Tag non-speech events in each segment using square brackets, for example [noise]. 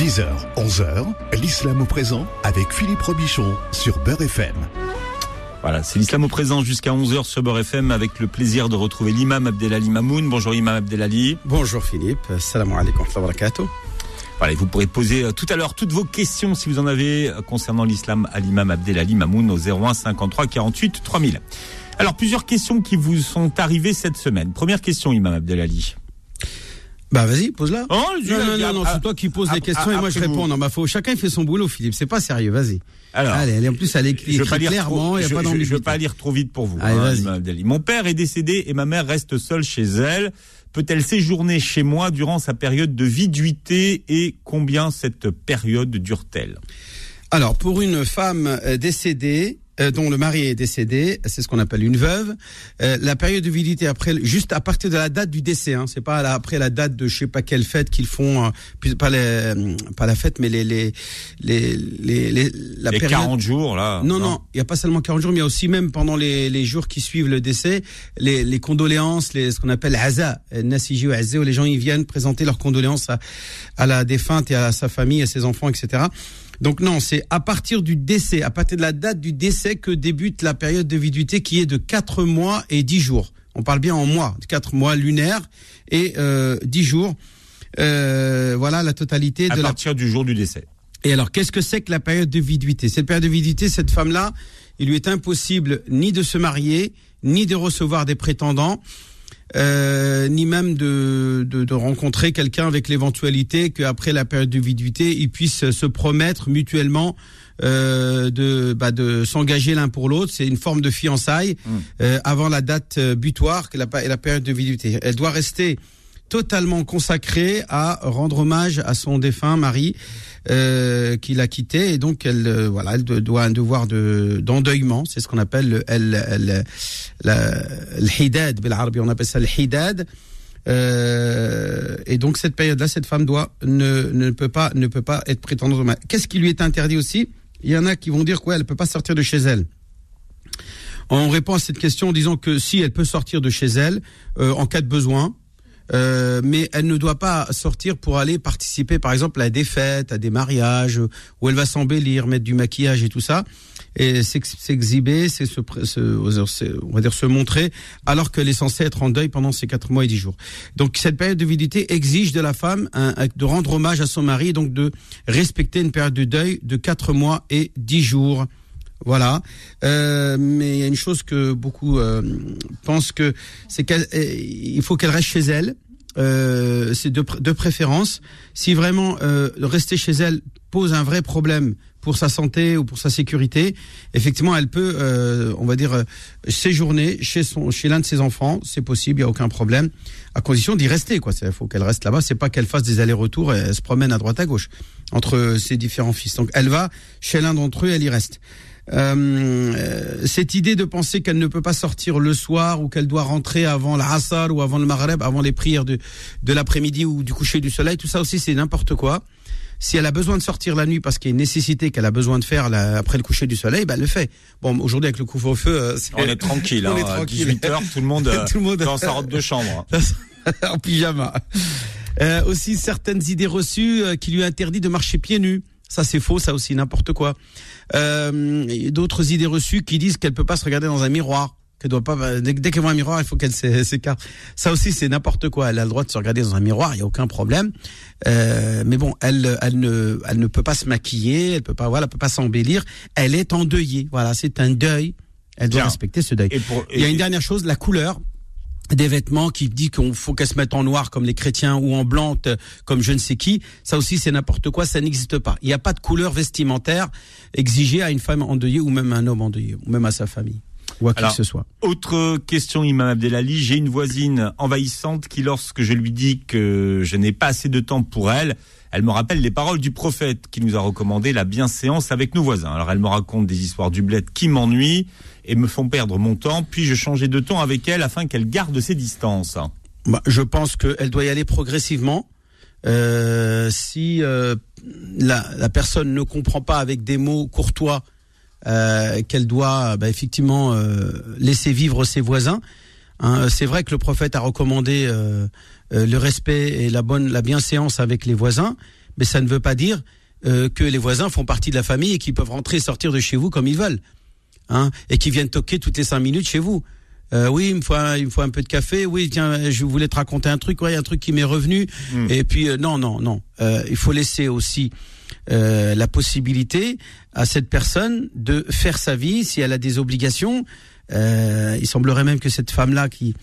10h, 11h, l'islam au présent avec Philippe Robichon sur Beurre FM. Voilà, c'est l'islam au présent jusqu'à 11h sur Beurre FM avec le plaisir de retrouver l'imam Abdelali Mamoun. Bonjour imam Abdelali. Bonjour Philippe, salam alaikum wa barakatuh. Voilà, vous pourrez poser euh, tout à l'heure toutes vos questions si vous en avez euh, concernant l'islam à l'imam Abdelali Mamoun au 01 53 48 3000. Alors plusieurs questions qui vous sont arrivées cette semaine. Première question imam Abdelali. Bah vas-y, pose-la. Oh, non, non, non, non, c'est toi qui poses les questions et moi je réponds. Non, bah faut chacun fait son boulot, Philippe. C'est pas sérieux, vas-y. Alors, Allez, en plus elle écrit clairement, il y a je, pas Je, je veux pas lire trop vite pour vous. Allez, hein. Mon père est décédé et ma mère reste seule chez elle. Peut-elle séjourner chez moi durant sa période de viduité et combien cette période dure-t-elle? Alors, pour une femme euh, décédée, euh, dont le mari est décédé, c'est ce qu'on appelle une veuve. Euh, la période de viduité après, juste à partir de la date du décès, hein, c'est pas la- après la date de je sais pas quelle fête qu'ils font, euh, puis pas les, euh, pas la fête, mais les les les les, les- la Les période. 40 jours là Non, non, il n'y a pas seulement 40 jours, mais il y a aussi même pendant les, les jours qui suivent le décès, les, les condoléances, les, ce qu'on appelle Aza, Nasiji ou où les gens ils viennent présenter leurs condoléances à, à la défunte et à sa famille, à ses enfants, etc. Donc non, c'est à partir du décès, à partir de la date du décès que débute la période de viduité qui est de 4 mois et 10 jours. On parle bien en mois, 4 mois lunaires et euh, 10 jours. Euh, voilà la totalité À de la partir du jour du décès. et alors, qu'est-ce que c'est que la période de viduité? Cette période de viduité, cette femme-là, il lui est impossible ni de se marier, ni de recevoir des prétendants, euh, ni même de, de, de rencontrer quelqu'un avec l'éventualité qu'après la période de viduité, ils puissent se promettre mutuellement euh, de, bah, de s'engager l'un pour l'autre. C'est une forme de fiançailles euh, avant la date euh, butoir que la, la période de viduité. Elle doit rester totalement consacrée à rendre hommage à son défunt mari euh, qu'il a quitté. Et donc elle euh, voilà elle doit un devoir de d'endeuillement. C'est ce qu'on appelle le elle, elle, la, l'hidad on appelle ça le euh, et donc cette période là cette femme doit ne, ne peut pas ne peut pas être prétendante hommage. Qu'est-ce qui lui est interdit aussi? Il y en a qui vont dire quoi? Ouais, elle peut pas sortir de chez elle. On répond à cette question en disant que si elle peut sortir de chez elle euh, en cas de besoin, euh, mais elle ne doit pas sortir pour aller participer, par exemple, à des fêtes, à des mariages, où elle va s'embellir, mettre du maquillage et tout ça, et s'ex- s'exhiber, se, on va dire se montrer, alors qu'elle est censée être en deuil pendant ces quatre mois et dix jours. Donc cette période de viduité exige de la femme de rendre hommage à son mari, donc de respecter une période de deuil de quatre mois et dix jours. Voilà, Euh, mais il y a une chose que beaucoup euh, pensent que c'est qu'il faut qu'elle reste chez elle. Euh, c'est de, de préférence. Si vraiment euh, rester chez elle pose un vrai problème pour sa santé ou pour sa sécurité, effectivement, elle peut, euh, on va dire, euh, séjourner chez son, chez l'un de ses enfants. C'est possible, il y a aucun problème, à condition d'y rester. Quoi, il faut qu'elle reste là-bas. C'est pas qu'elle fasse des allers-retours et elle se promène à droite à gauche entre ses différents fils. Donc, elle va chez l'un d'entre eux, elle y reste. Euh, cette idée de penser qu'elle ne peut pas sortir le soir ou qu'elle doit rentrer avant l'Assar ou avant le Maghreb, avant les prières de, de l'après-midi ou du coucher du soleil, tout ça aussi c'est n'importe quoi. Si elle a besoin de sortir la nuit parce qu'il y a une nécessité qu'elle a besoin de faire là, après le coucher du soleil, ben elle le fait. Bon, aujourd'hui avec le couvre-feu, euh, c'est- On est tranquille. [laughs] On hein, est tranquille. 18h, tout le monde, [laughs] euh, Tout le monde- dans sa robe de chambre. [laughs] en pyjama. Euh, aussi certaines idées reçues euh, qui lui interdit de marcher pieds nus. Ça c'est faux, ça aussi n'importe quoi. Euh, D'autres idées reçues qui disent qu'elle peut pas se regarder dans un miroir, qu'elle doit pas euh, dès, dès qu'elle voit un miroir, il faut qu'elle s'é- s'écarte. Ça aussi c'est n'importe quoi. Elle a le droit de se regarder dans un miroir, il y a aucun problème. Euh, mais bon, elle elle ne elle ne peut pas se maquiller, elle peut pas voilà, elle peut pas s'embellir. Elle est endeuillée. Voilà, c'est un deuil. Elle doit Bien. respecter ce deuil. Et pour, Il y a une dernière chose, la couleur des vêtements qui dit qu'on faut qu'elle se mette en noir comme les chrétiens ou en blanc t- comme je ne sais qui. Ça aussi c'est n'importe quoi, ça n'existe pas. Il n'y a pas de couleur vestimentaire exigée à une femme endeuillée ou même à un homme endeuillé ou même à sa famille ou à qui Alors, que ce soit. Autre question, Imam Abdelali. J'ai une voisine envahissante qui, lorsque je lui dis que je n'ai pas assez de temps pour elle, elle me rappelle les paroles du prophète qui nous a recommandé la bienséance avec nos voisins. Alors elle me raconte des histoires du bled qui m'ennuient et me font perdre mon temps. Puis-je changer de temps avec elle afin qu'elle garde ses distances Bah, je pense qu'elle doit y aller progressivement. Euh, si euh, la, la personne ne comprend pas avec des mots courtois euh, qu'elle doit bah, effectivement euh, laisser vivre ses voisins, hein, c'est vrai que le prophète a recommandé euh, euh, le respect et la bonne, la bienséance avec les voisins. mais ça ne veut pas dire euh, que les voisins font partie de la famille et qu'ils peuvent rentrer et sortir de chez vous comme ils veulent, hein, et qu'ils viennent toquer toutes les cinq minutes chez vous. Euh, oui, il me faut un, il me faut un peu de café. Oui, tiens, je voulais te raconter un truc. Ouais, un truc qui m'est revenu. Hmm. Et puis euh, non, non, non. Euh, il faut laisser aussi euh, la possibilité à cette personne de faire sa vie si elle a des obligations. Euh, il semblerait même que cette femme-là qui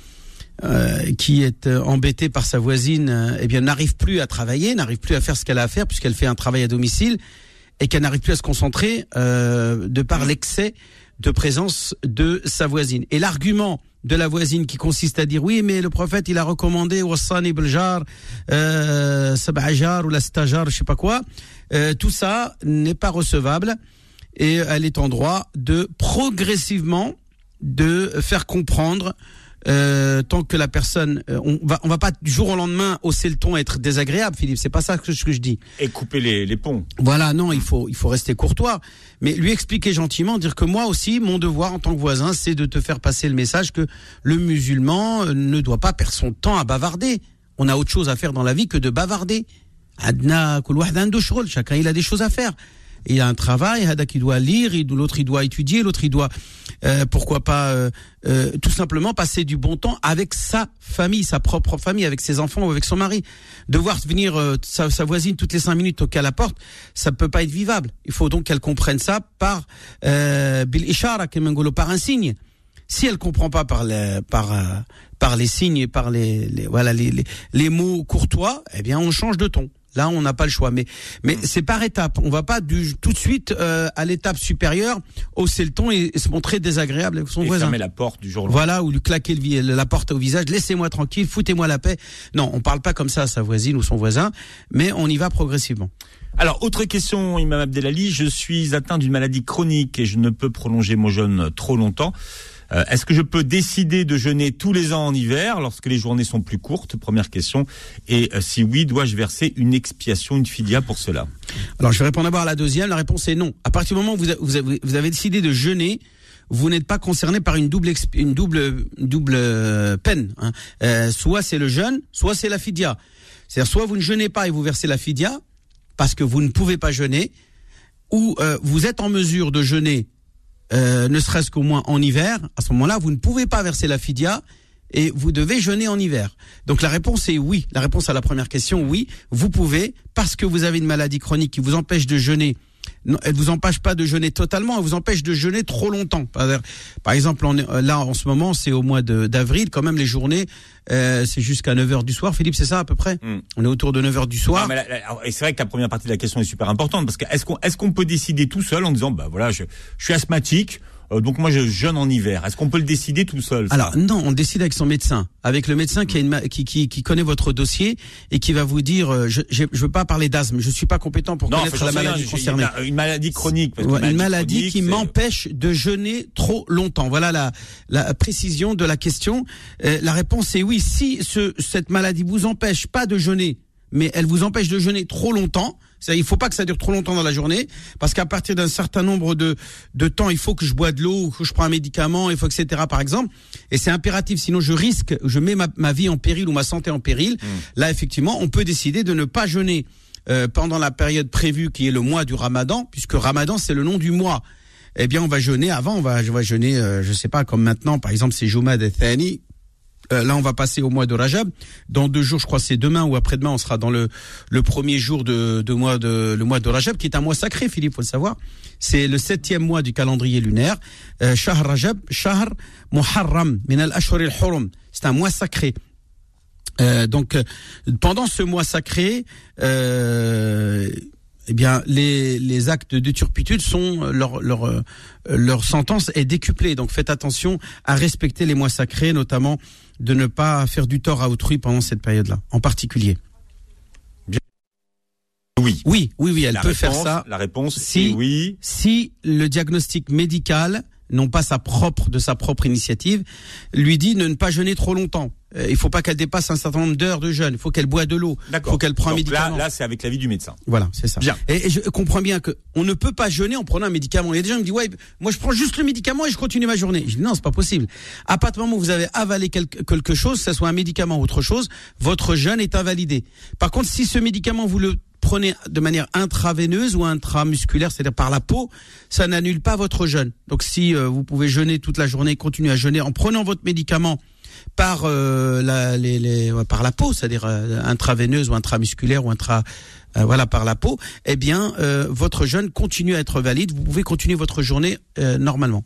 euh, qui est euh, embêtée par sa voisine, euh, eh bien n'arrive plus à travailler, n'arrive plus à faire ce qu'elle a à faire puisqu'elle fait un travail à domicile et qu'elle n'arrive plus à se concentrer de par l'excès de présence de sa voisine. Et l'argument de la voisine qui consiste à dire oui mais le prophète il a recommandé Wassani Beljar, euh, Sab'ajar ou la Stajar, je sais pas quoi, euh, tout ça n'est pas recevable et elle est en droit de progressivement de faire comprendre euh, tant que la personne, euh, on va, va pas du jour au lendemain hausser le ton, et être désagréable, Philippe. C'est pas ça que, ce que je dis. Et couper les, ponts. Voilà, non, il faut, il faut rester courtois, mais lui expliquer gentiment, dire que moi aussi, mon devoir en tant que voisin, c'est de te faire passer le message que le musulman euh, ne doit pas perdre son temps à bavarder. On a autre chose à faire dans la vie que de bavarder. Adna chacun il a des choses à faire. Il a un travail, Hada qui doit lire, l'autre il doit étudier, l'autre il doit, euh, pourquoi pas, euh, euh, tout simplement passer du bon temps avec sa famille, sa propre famille, avec ses enfants ou avec son mari. Devoir venir euh, sa, sa voisine toutes les cinq minutes toquer à la porte, ça peut pas être vivable. Il faut donc qu'elle comprenne ça par euh, bil ishara, par un signe. Si elle comprend pas par les, par euh, par les signes par les, les voilà les les mots courtois, eh bien on change de ton. Là, on n'a pas le choix, mais mais c'est par étapes. On va pas du tout de suite euh, à l'étape supérieure hausser le ton et, et se montrer désagréable avec son Et voisin. fermer la porte du jour au. Voilà, ou lui claquer le la porte au visage, laissez-moi tranquille, foutez-moi la paix. Non, on parle pas comme ça à sa voisine ou son voisin, mais on y va progressivement. Alors, autre question, Imam Abdelali. Je suis atteint d'une maladie chronique et je ne peux prolonger mon jeûne trop longtemps. Euh, Est-ce que je peux décider de jeûner tous les ans en hiver lorsque les journées sont plus courtes? Première question. Et euh, si oui, dois-je verser une expiation, une fidia pour cela? Alors, je vais répondre d'abord à la deuxième. La réponse est non. À partir du moment où vous, vous avez, vous avez décidé de jeûner, vous n'êtes pas concerné par une double une double double euh, peine. hein. Euh, soit c'est le jeûne, soit c'est la fidia. C'est-à-dire soit vous ne jeûnez pas et vous versez la fidia parce que vous ne pouvez pas jeûner, ou euh, vous êtes en mesure de jeûner, euh, ne serait-ce qu'au moins en hiver. À ce moment-là, vous ne pouvez pas verser la fidia et vous devez jeûner en hiver. Donc la réponse est oui. La réponse à la première question, oui, vous pouvez parce que vous avez une maladie chronique qui vous empêche de jeûner. Non, elle vous empêche pas de jeûner totalement, elle vous empêche de jeûner trop longtemps. Par par exemple, on est- là en ce moment, c'est au mois d'avril, quand même les journées, euh, c'est jusqu'à 9h du soir. Philippe, c'est ça à peu près Hmm. On est autour de 9h du soir. Non, mais la- la- alors, Et c'est vrai que la première partie de la question est super importante parce que est-ce qu'on peut décider tout seul en disant bah voilà je, je suis asthmatique euh, donc moi je jeûne en hiver. Est-ce qu'on peut le décider tout seul Alors non, on décide avec son médecin, avec le médecin qui, a une, qui, qui, qui connaît votre dossier et qui va vous dire, euh, je je veux pas parler d'asthme, je suis pas compétent pour non, connaître la rien, maladie concernée. Une, une maladie chronique. parce que Ouais, une maladie chronique, qui m'empêche de jeûner trop longtemps. Voilà la, la précision de la question. Euh, la réponse est oui. Si ce, cette maladie vous empêche pas de jeûner, mais elle vous empêche de jeûner trop longtemps, il faut pas que ça dure trop longtemps dans la journée, parce qu'à partir d'un certain nombre de, de temps, il faut que je bois de l'eau, ou que je prends un médicament, il faut etc. Par exemple, et c'est impératif. Sinon, je risque, je mets ma, ma vie en péril ou ma santé en péril. Là, effectivement, on peut décider de ne pas jeûner euh, pendant la période prévue qui est le mois du Ramadan, puisque Ramadan c'est le nom du mois. Eh bien, on va jeûner avant, on va, on va jeûner, euh, je sais pas, comme maintenant, par exemple, c'est Jumad et Thani. Euh, là, on va passer au mois de Rajab. Dans deux jours, je crois, c'est demain ou après-demain, on sera dans le le premier jour de, de mois de le mois de Rajab, qui est un mois sacré, Philippe, faut le savoir. C'est le septième mois du calendrier lunaire. Euh, Rajab, Shahr Muharram, min al ashhur al hurum. C'est un mois sacré. Euh, donc, pendant ce mois sacré, euh, eh bien, les, les actes de turpitude sont leur leur euh, leur sentence est décuplée. Donc, faites attention à respecter les mois sacrés, notamment de ne pas faire du tort à autrui pendant cette période-là, en particulier. Oui. Oui, oui, oui, elle La peut réponse, faire ça La réponse Si- oui. si le diagnostic médical, non pas sa propre de sa propre initiative, lui dit de ne pas jeûner trop longtemps. Euh, il faut pas qu'elle dépasse un certain nombre d'heures de jeûne. Il faut qu'elle boit de l'eau. Il faut qu'elle prenne un médicament. Là, là c'est avec l'avis du médecin. Voilà, c'est ça. Bien. Et, et je comprends bien que on ne peut pas jeûner en prenant un médicament. Il y a des gens qui me disent ouais, moi je prends juste le médicament et je continue ma journée. Je dis non, c'est pas possible. À partir du moment où vous avez avalé quelque, quelque chose, que ce soit un médicament ou autre chose, votre jeûne est invalidé. Par contre, si ce médicament vous le prenez de manière intraveineuse ou intramusculaire, c'est-à-dire par la peau, ça n'annule pas votre jeûne. Donc si euh, vous pouvez jeûner toute la journée, continuer à jeûner en prenant votre médicament par euh, la, les, les, par la peau, c'est-à-dire euh, intraveineuse ou intramusculaire ou intra voilà par la peau, eh bien votre jeûne continue à être valide. Vous pouvez continuer votre journée normalement.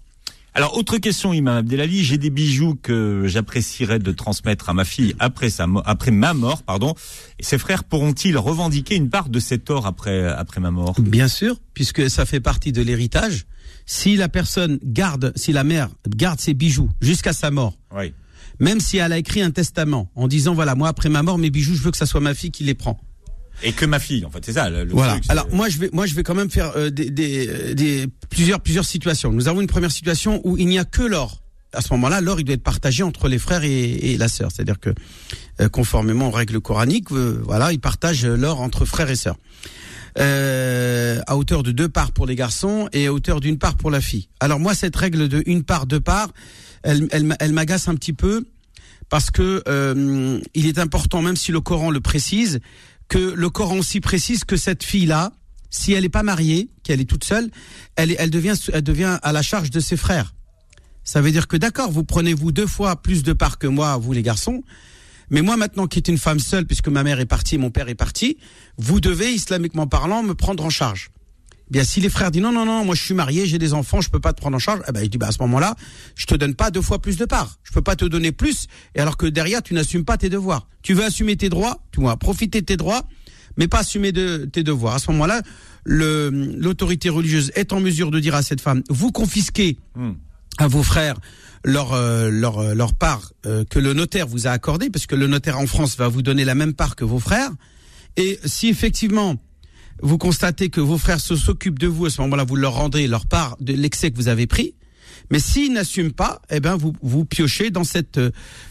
Alors, autre question, Imam Abdelali. J'ai des bijoux que j'apprécierais de transmettre à ma fille après sa après ma mort, pardon. Et ses frères pourront-ils revendiquer une part de cet or après après ma mort? Bien sûr, puisque ça fait partie de l'héritage. Si la personne garde, si la mère garde ses bijoux jusqu'à sa mort, oui. Même si elle a écrit un testament en disant voilà moi après ma mort mes bijoux je veux que ça soit ma fille qui les prend et que ma fille, en fait, c'est ça. Le voilà. Alors moi, je vais, moi, je vais quand même faire euh, des, des, euh, des, plusieurs, plusieurs situations. Nous avons une première situation où il n'y a que l'or. À ce moment-là, l'or, il doit être partagé entre les frères et, et la sœur. C'est-à-dire que, euh, conformément aux règles coraniques, voilà, ils partagent l'or entre frères et sœurs. à hauteur de deux parts pour les garçons et à hauteur d'une part pour la fille. Alors moi, cette règle de une part, deux parts, elle, elle, elle m'agace un petit peu parce que il est important, même si le Coran le précise, que le Coran aussi précise que cette fille-là, si elle n'est pas mariée, qu'elle est toute seule, elle, elle, devient, elle devient à la charge de ses frères. Ça veut dire que d'accord, vous prenez vous deux fois plus de parts que moi, vous les garçons, mais moi maintenant qui est une femme seule, puisque ma mère est partie, mon père est parti, vous devez, islamiquement parlant, me prendre en charge. Bien, si les frères disent non, non, non, moi je suis marié, j'ai des enfants, je peux pas te prendre en charge, eh ben, je dis, bah, à ce moment-là, je te donne pas deux fois plus de parts. Je peux pas te donner plus, et alors que derrière, tu n'assumes pas tes devoirs. Tu veux assumer tes droits, tu vas profiter de tes droits, mais pas assumer de tes devoirs. À ce moment-là, l'autorité religieuse est en mesure de dire à cette femme, vous confisquez hmm. à vos frères leur euh, leur euh, leur part euh, que le notaire vous a accordée, parce que le notaire en France va vous donner la même part que vos frères. Et si effectivement vous constatez que vos frères s'occupent de vous, à ce moment-là, vous leur rendrez leur part de l'excès que vous avez pris. Mais s'ils n'assument pas, eh ben vous vous piochez dans cette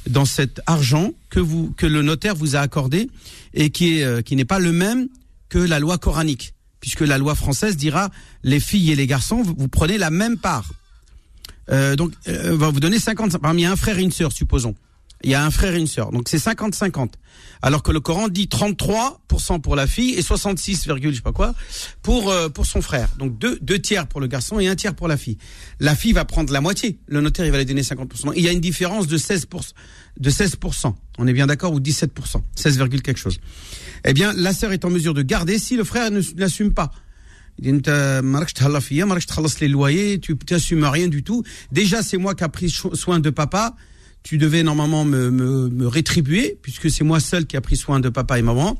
dans cet argent que vous que le notaire vous a accordé et qui est euh, qui n'est pas le même que la loi coranique, puisque la loi française dira les filles et les garçons vous, prenez la même part. Euh, donc euh, va vous donner 50 parmi un frère et une sœur supposons il y a un frère et une sœur. Donc c'est 50-50. Alors que le Coran dit 33% pour la fille et 66, je sais pas quoi pour euh, pour son frère. Donc deux, deux tiers pour le garçon et un tiers pour la fille. La fille va prendre la moitié. Le notaire il va lui donner 50%. Il y a une différence de 16%. De 16%. On est bien d'accord ou 17%. 16, quelque chose. Eh bien la sœur est en mesure de garder si le frère ne l'assume pas. Il dit, les loyers, tu n'assumes rien du tout. Déjà, c'est moi qui a pris soin de papa tu devais normalement me, me, me rétribuer, puisque c'est moi seul qui a pris soin de papa et maman.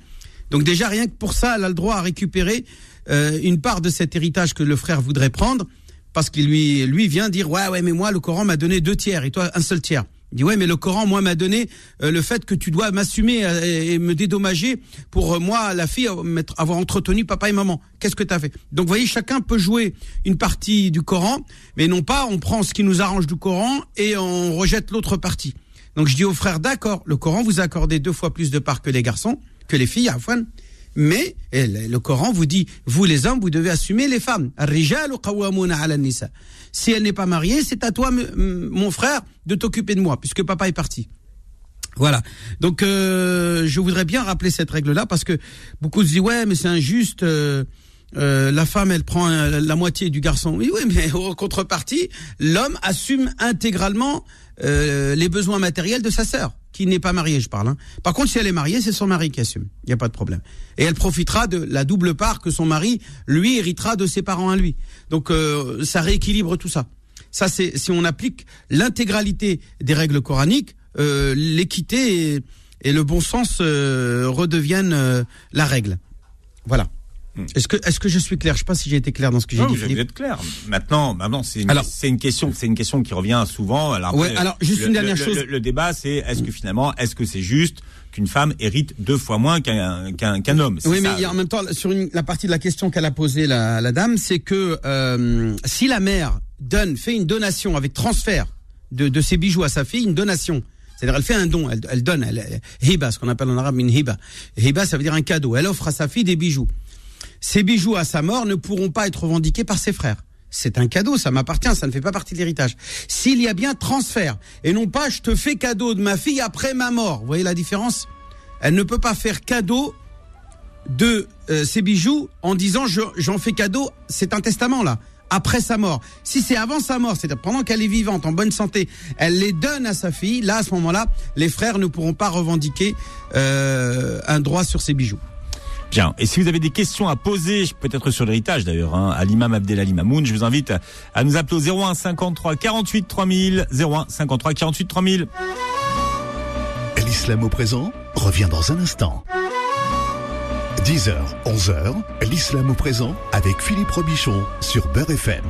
Donc déjà, rien que pour ça, elle a le droit à récupérer euh, une part de cet héritage que le frère voudrait prendre, parce qu'il lui, lui vient dire, ouais, ouais, mais moi, le Coran m'a donné deux tiers, et toi, un seul tiers. Il dit ouais mais le Coran moi m'a donné euh, le fait que tu dois m'assumer euh, et, me dédommager pour euh, moi la fille avoir entretenu papa et maman. Qu'est-ce que tu as fait? Donc vous voyez chacun peut jouer une partie du Coran mais non pas on prend ce qui nous arrange du Coran et on rejette l'autre partie. Donc je dis aux frères d'accord, le Coran vous a accordé deux fois plus de parts que les garçons, que les filles Afwan. Mais le Coran vous dit, vous les hommes, vous devez assumer les femmes. Si elle n'est pas mariée, c'est à toi, mon frère, de t'occuper de moi, puisque papa est parti. Voilà. Donc, euh, je voudrais bien rappeler cette règle-là, parce que beaucoup se disent, ouais, mais c'est injuste. Euh, euh, la femme, elle prend la moitié du garçon. Oui, oui, mais en contrepartie, l'homme assume intégralement les besoins matériels de sa sœur qui n'est pas mariée, je parle. Hein. Par contre, si elle est mariée, c'est son mari qui assume. Il n'y a pas de problème. Et elle profitera de la double part que son mari, lui, héritera de ses parents à lui. Donc, euh, ça rééquilibre tout ça. Ça, c'est si on applique l'intégralité des règles coraniques, euh, l'équité et, le bon sens euh, redeviennent la règle. Voilà. Hmm. Est-ce que, est-ce que je suis clair? Je sais pas si j'ai été clair dans ce que j'ai dit. Vous êtes clair. Maintenant, maintenant, c'est une, c'est une question, c'est une question qui revient souvent. Alors, ouais, alors juste une dernière chose. Le, débat, c'est est-ce que finalement, est-ce que c'est juste qu'une femme hérite deux fois moins qu'un qu'un qu'un homme? Oui, mais en même temps, sur une, la partie de la question qu'elle a posée la, la dame, c'est que euh, si la mère donne, fait une donation avec transfert de, de ses bijoux à sa fille, une donation. C'est-à-dire, elle fait un don, elle, elle donne, elle, hiba, ce qu'on appelle en arabe une hiba. Hiba, ça veut dire un cadeau. Elle offre à sa fille des bijoux. Ces bijoux à sa mort ne pourront pas être revendiqués par ses frères. C'est un cadeau, ça m'appartient, ça ne fait pas partie de l'héritage. S'il y a bien transfert, et non pas je te fais cadeau de ma fille après ma mort, vous voyez la différence? Elle ne peut pas faire cadeau de euh, ces bijoux en disant je- j'en fais cadeau, c'est un testament là. Après sa mort. Si c'est avant sa mort, c'est-à-dire pendant qu'elle est vivante, en bonne santé, elle les donne à sa fille, là, à ce moment-là, les frères ne pourront pas revendiquer euh, un droit sur ces bijoux. Bien. Et si vous avez des questions à poser, peut-être sur l'héritage d'ailleurs, hein, à l'imam Abdelali Mamoun, je vous invite à, nous appeler au 01 53 48 3000, 01 53 48 3000. L'islam au présent revient dans un instant. 10h, 11h, l'islam au présent avec Philippe Robichon sur Beurre FM.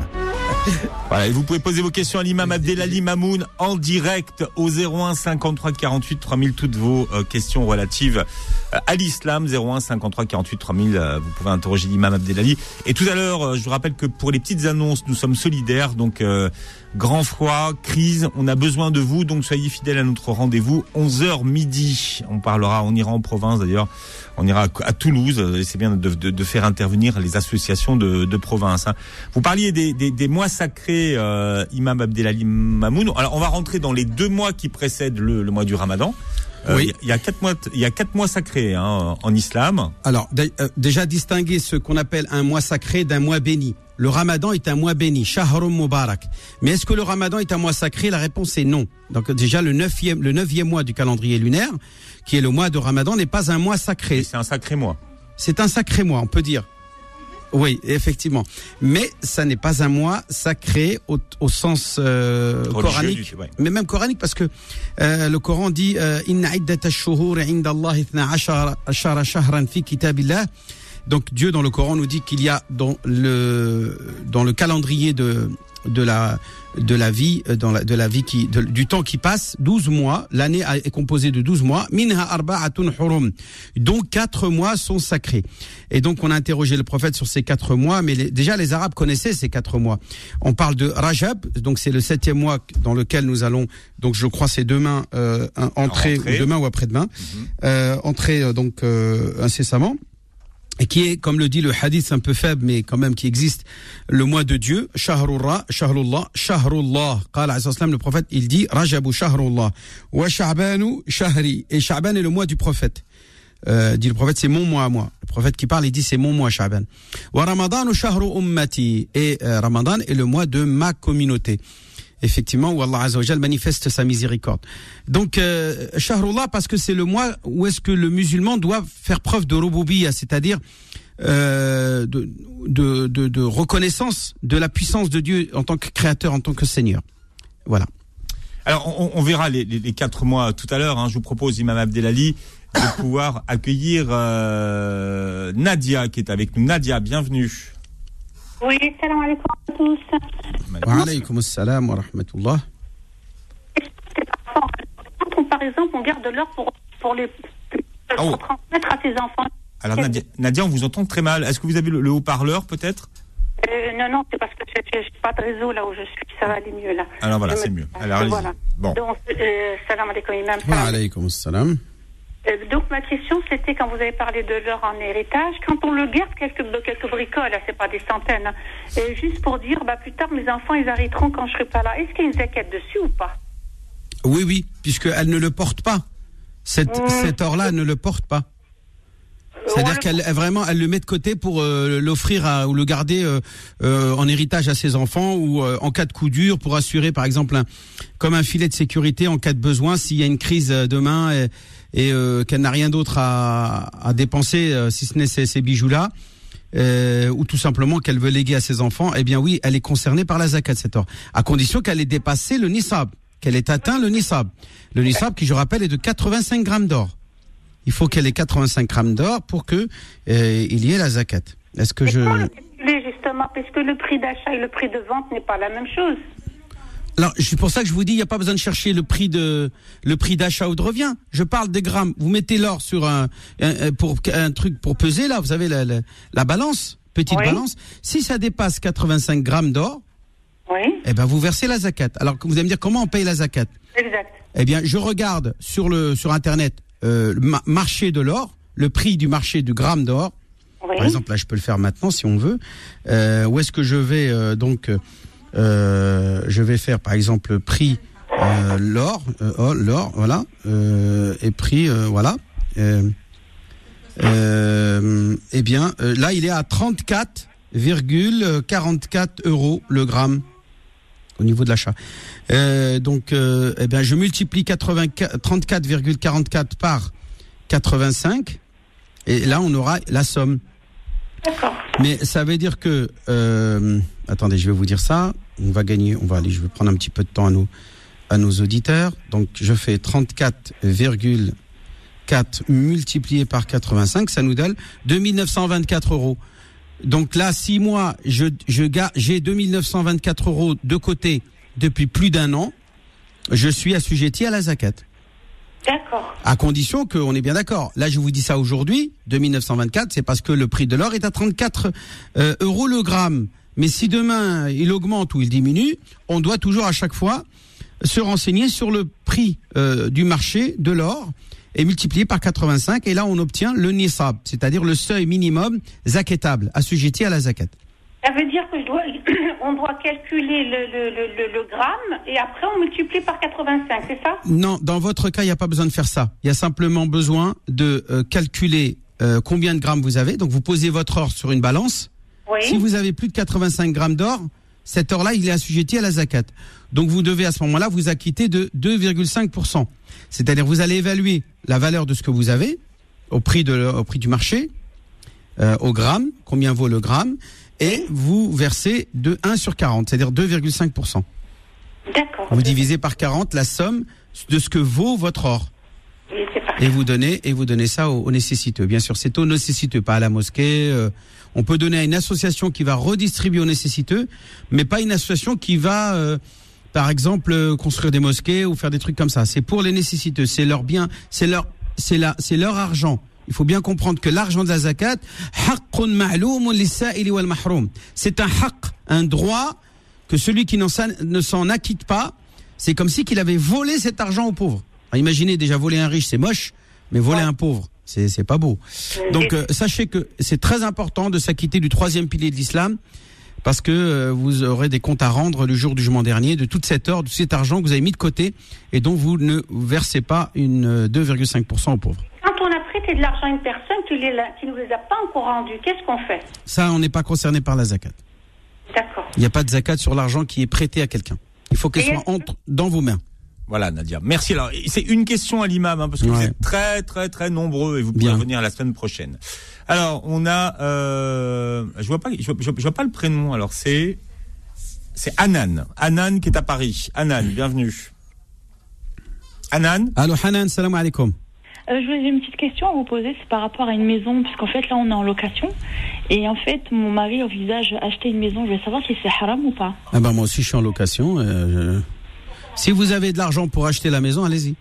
Voilà, et vous pouvez poser vos questions à l'imam Abdelali Mamoun en direct au 01 53 48 3000. Toutes vos euh, questions relatives euh, à l'islam. 01 53 48 3000. euh, vous pouvez interroger l'imam Abdelali. Et tout à l'heure, euh, je vous rappelle que pour les petites annonces, nous sommes solidaires. Donc, euh, grand froid, crise, on a besoin de vous. Donc, soyez fidèles à notre rendez-vous. 11h midi. On parlera, on ira en province d'ailleurs. On ira à, Toulouse. Et c'est bien de, faire intervenir les associations de, province. hein. Vous parliez des mois sacrés, euh, Imam Abdelali Mamoun. Alors, on va rentrer dans les deux mois qui précèdent le, le mois du Ramadan. Euh, Oui. Il y a quatre mois, il y a quatre mois sacrés hein, en islam. Alors, euh, déjà distinguer ce qu'on appelle un mois sacré d'un mois béni. Le ramadan est un mois béni, Shahrum Mubarak. Mais est-ce que le ramadan est un mois sacré? La réponse est non. Donc déjà, le neuvième, le neuvième mois du calendrier lunaire, qui est le mois de ramadan, n'est pas un mois sacré. c'est un sacré mois. C'est un sacré mois, on peut dire. Oui, effectivement. Mais ça n'est pas un mois sacré au, au sens euh, coranique. ouais. Mais même coranique parce que euh, le Coran dit euh, Inna shahran fi kitabillah. Donc Dieu dans le Coran nous dit qu'il y a dans le dans le calendrier de de la de la vie euh, dans la, de la vie qui de- du temps qui passe 12 mois. L'année est composée de 12 mois. Minha arba'atun hurum. Dont quatre mois sont sacrés. Et donc on a interrogé le prophète sur ces quatre mois mais les- déjà les arabes connaissaient ces quatre mois. On parle de Rajab donc c'est le septième mois dans lequel nous allons donc je crois c'est demain euh, entrer ou demain ou après-demain. Euh, entrer donc euh, incessamment qui est, comme le dit le hadith un peu faible, mais quand même qui existe, le mois de Dieu, Shahrullah, Shahrullah, Shahrullah. Le prophète, il dit, Rajabu Shahrullah, wa Sha'banu Shahri. Et Sha'ban est le mois du prophète. Euh, dit le prophète, c'est mon mois à moi. Le prophète qui parle, il dit, c'est mon mois, Sha'ban. Wa Ramadanu Shahru Ummati. Et euh, Ramadan est le mois de ma communauté. Effectivement, où Allah Azza wa Jal manifeste sa miséricorde. Donc, euh, Shahrullah, parce que c'est le mois où est-ce que le musulman doit faire preuve de rububiyyah, c'est-à-dire euh, de, reconnaissance de la puissance de Dieu en tant que créateur, en tant que Seigneur. Voilà. Alors, on, verra les quatre mois tout à l'heure. hein. Je vous propose, Imam Abdelali, de pouvoir accueillir euh, Nadia qui est avec nous. Nadia, bienvenue. Oui, salam alaikum à tous. Wa alaykum assalam wa rahmatullah. Par exemple, on garde l'or pour, pour les Ah oh. transmettre à ses enfants. Alors, Nadia, Nadia, on vous entend très mal. Est-ce que vous avez le, le haut-parleur, peut-être? Euh, non, non, c'est parce que je n'ai pas de réseau là où je suis. Ça va aller mieux là. Alors voilà, c'est me- mieux. Alors, allez-y. voilà. Bon. Donc, euh, salam alaikum, imam. Wa alaykum assalam. Euh, donc, ma question, c'était quand vous avez parlé de l'or en héritage, quand on le garde quelques, quelques bricoles, là, c'est pas des centaines, hein, et juste pour dire, bah, plus tard, mes enfants, ils arrêteront quand je serai pas là. Est-ce qu'il y a une zaquette dessus ou pas? Oui, oui, puisqu'elle ne le porte pas. Cette, Mm. cet or-là elle ne le porte pas. C'est-à-dire le- qu'elle elle, vraiment, elle le met de côté pour euh, l'offrir à- ou le garder euh, euh, en héritage à ses enfants ou euh, en cas de coup dur pour assurer, par exemple, un, comme un filet de sécurité en cas de besoin s'il y a une crise euh, demain et, et, euh, qu'elle n'a rien d'autre à, à dépenser euh, si ce n'est ces, ces bijoux-là. euh, ou tout simplement qu'elle veut léguer à ses enfants, eh bien oui, elle est concernée par la zakat cet or, à condition qu'elle ait dépassé le nisab, qu'elle ait atteint le nisab. Le nisab, qui je rappelle, est de 85 grammes d'or. Il faut qu'elle ait 85 grammes d'or pour que euh, il y ait la zakat. Est-ce que je justement, parce que le prix d'achat et le prix de vente n'est pas la même chose. Alors, c'est pour ça que je vous dis, il n'y a pas besoin de chercher le prix de le prix d'achat ou de revient. Je parle des grammes. Vous mettez l'or sur un, un- pour un truc pour peser là. Vous savez la, la, la balance, petite Oui. balance. Si ça dépasse 85 grammes d'or, Oui, eh ben vous versez la zakat. Alors vous allez me dire comment on paye la zakat? Exact. Eh bien, je regarde sur le sur internet euh, le ma- marché de l'or, le prix du marché du gramme d'or. Oui. Par exemple, là, je peux le faire maintenant si on veut. Euh, où est-ce que je vais euh, donc euh, Je vais faire par exemple prix euh, l'or, euh, oh, l'or, voilà, euh, et prix, euh, voilà. Euh, Euh, eh bien, euh, là, il est à 34,44 euros le gramme au niveau de l'achat. Euh, donc, euh, eh bien, je multiplie 84 34,44 par 85, et là, on aura la somme. D'accord. Mais ça veut dire que, euh, attendez, je vais vous dire ça. On va gagner, on va aller, je vais prendre un petit peu de temps à nos, à nos auditeurs. Donc, je fais 34,4 multiplié par 85, ça nous donne 2924 euros. Donc là, si moi, je, je j'ai 2924 euros de côté depuis plus d'un an, je suis assujetti à la zakat. D'accord. À condition qu'on est bien d'accord. Là, je vous dis ça aujourd'hui, 2924, c'est parce que le prix de l'or est à 34 euh, euros le gramme. Mais si demain il augmente ou il diminue, on doit toujours à chaque fois se renseigner sur le prix euh, du marché de l'or et multiplier par 85. Et là, on obtient le nisab, c'est-à-dire le seuil minimum zaketable, assujetti à la zakat. Ça veut dire que je dois, [coughs] on doit calculer le, le, le, le- le gramme et après on multiplie par 85, c'est ça? Non, dans votre cas, il n'y a pas besoin de faire ça. Il y a simplement besoin de euh, calculer euh, combien de grammes vous avez. Donc, vous posez votre or sur une balance. Oui. Si vous avez plus de 85 grammes d'or, cet or-là, il est assujetti à la zakat. Donc vous devez à ce moment-là vous acquitter de 2,5%. C'est-à-dire vous allez évaluer la valeur de ce que vous avez au prix, de, au prix du marché, euh, au gramme, combien vaut le gramme, et vous versez de 1 sur 40, c'est-à-dire 2,5%. D'accord. Vous divisez par 40 la somme de ce que vaut votre or. Et vous donnez et vous donnez ça aux, aux nécessiteux. Bien sûr, c'est aux nécessiteux, pas à la mosquée. euh, on peut donner à une association qui va redistribuer aux nécessiteux, mais pas une association qui va, euh, par exemple, euh, construire des mosquées ou faire des trucs comme ça. C'est pour les nécessiteux. C'est leur bien, c'est leur, c'est la, c'est leur argent. Il faut bien comprendre que l'argent de la zakat. C'est un haqq, un droit que celui qui ne s'en acquitte pas, c'est comme si qu'il avait volé cet argent aux pauvres. Alors, imaginez déjà voler un riche, c'est moche, mais voler un pauvre, c'est c'est pas beau. Donc euh, sachez que c'est très important de s'acquitter du troisième pilier de l'islam parce que euh, vous aurez des comptes à rendre le jour du jugement dernier de toute cette or, de tout cet argent que vous avez mis de côté et dont vous ne versez pas une euh, 2,5% aux pauvres. Quand on a prêté de l'argent à une personne qui ne nous les a pas encore rendus, qu'est-ce qu'on fait? Ça, on n'est pas concerné par la zakat. D'accord. Il n'y a pas de zakat sur l'argent qui est prêté à quelqu'un. Il faut qu'elle soit entre dans vos mains. Voilà, Nadia. Merci. Alors, c'est une question à l'imam, hein, parce que vous êtes très, très, très nombreux et vous pouvez revenir la semaine prochaine. Alors, on a, euh, je vois pas, je vois, je vois- je vois pas le prénom. Alors, c'est, c'est Anan. Anan qui est à Paris. Anan, bienvenue. Anan. Allô Hanan, salam alaikum. Euh, je vous ai une petite question à vous poser, c'est par rapport à une maison, puisqu'en fait là on est en location, et en fait mon mari envisage acheter une maison, je veux savoir si c'est haram ou pas. Ah ben moi aussi je suis en location. euh, je- Si vous avez de l'argent pour acheter la maison, allez-y.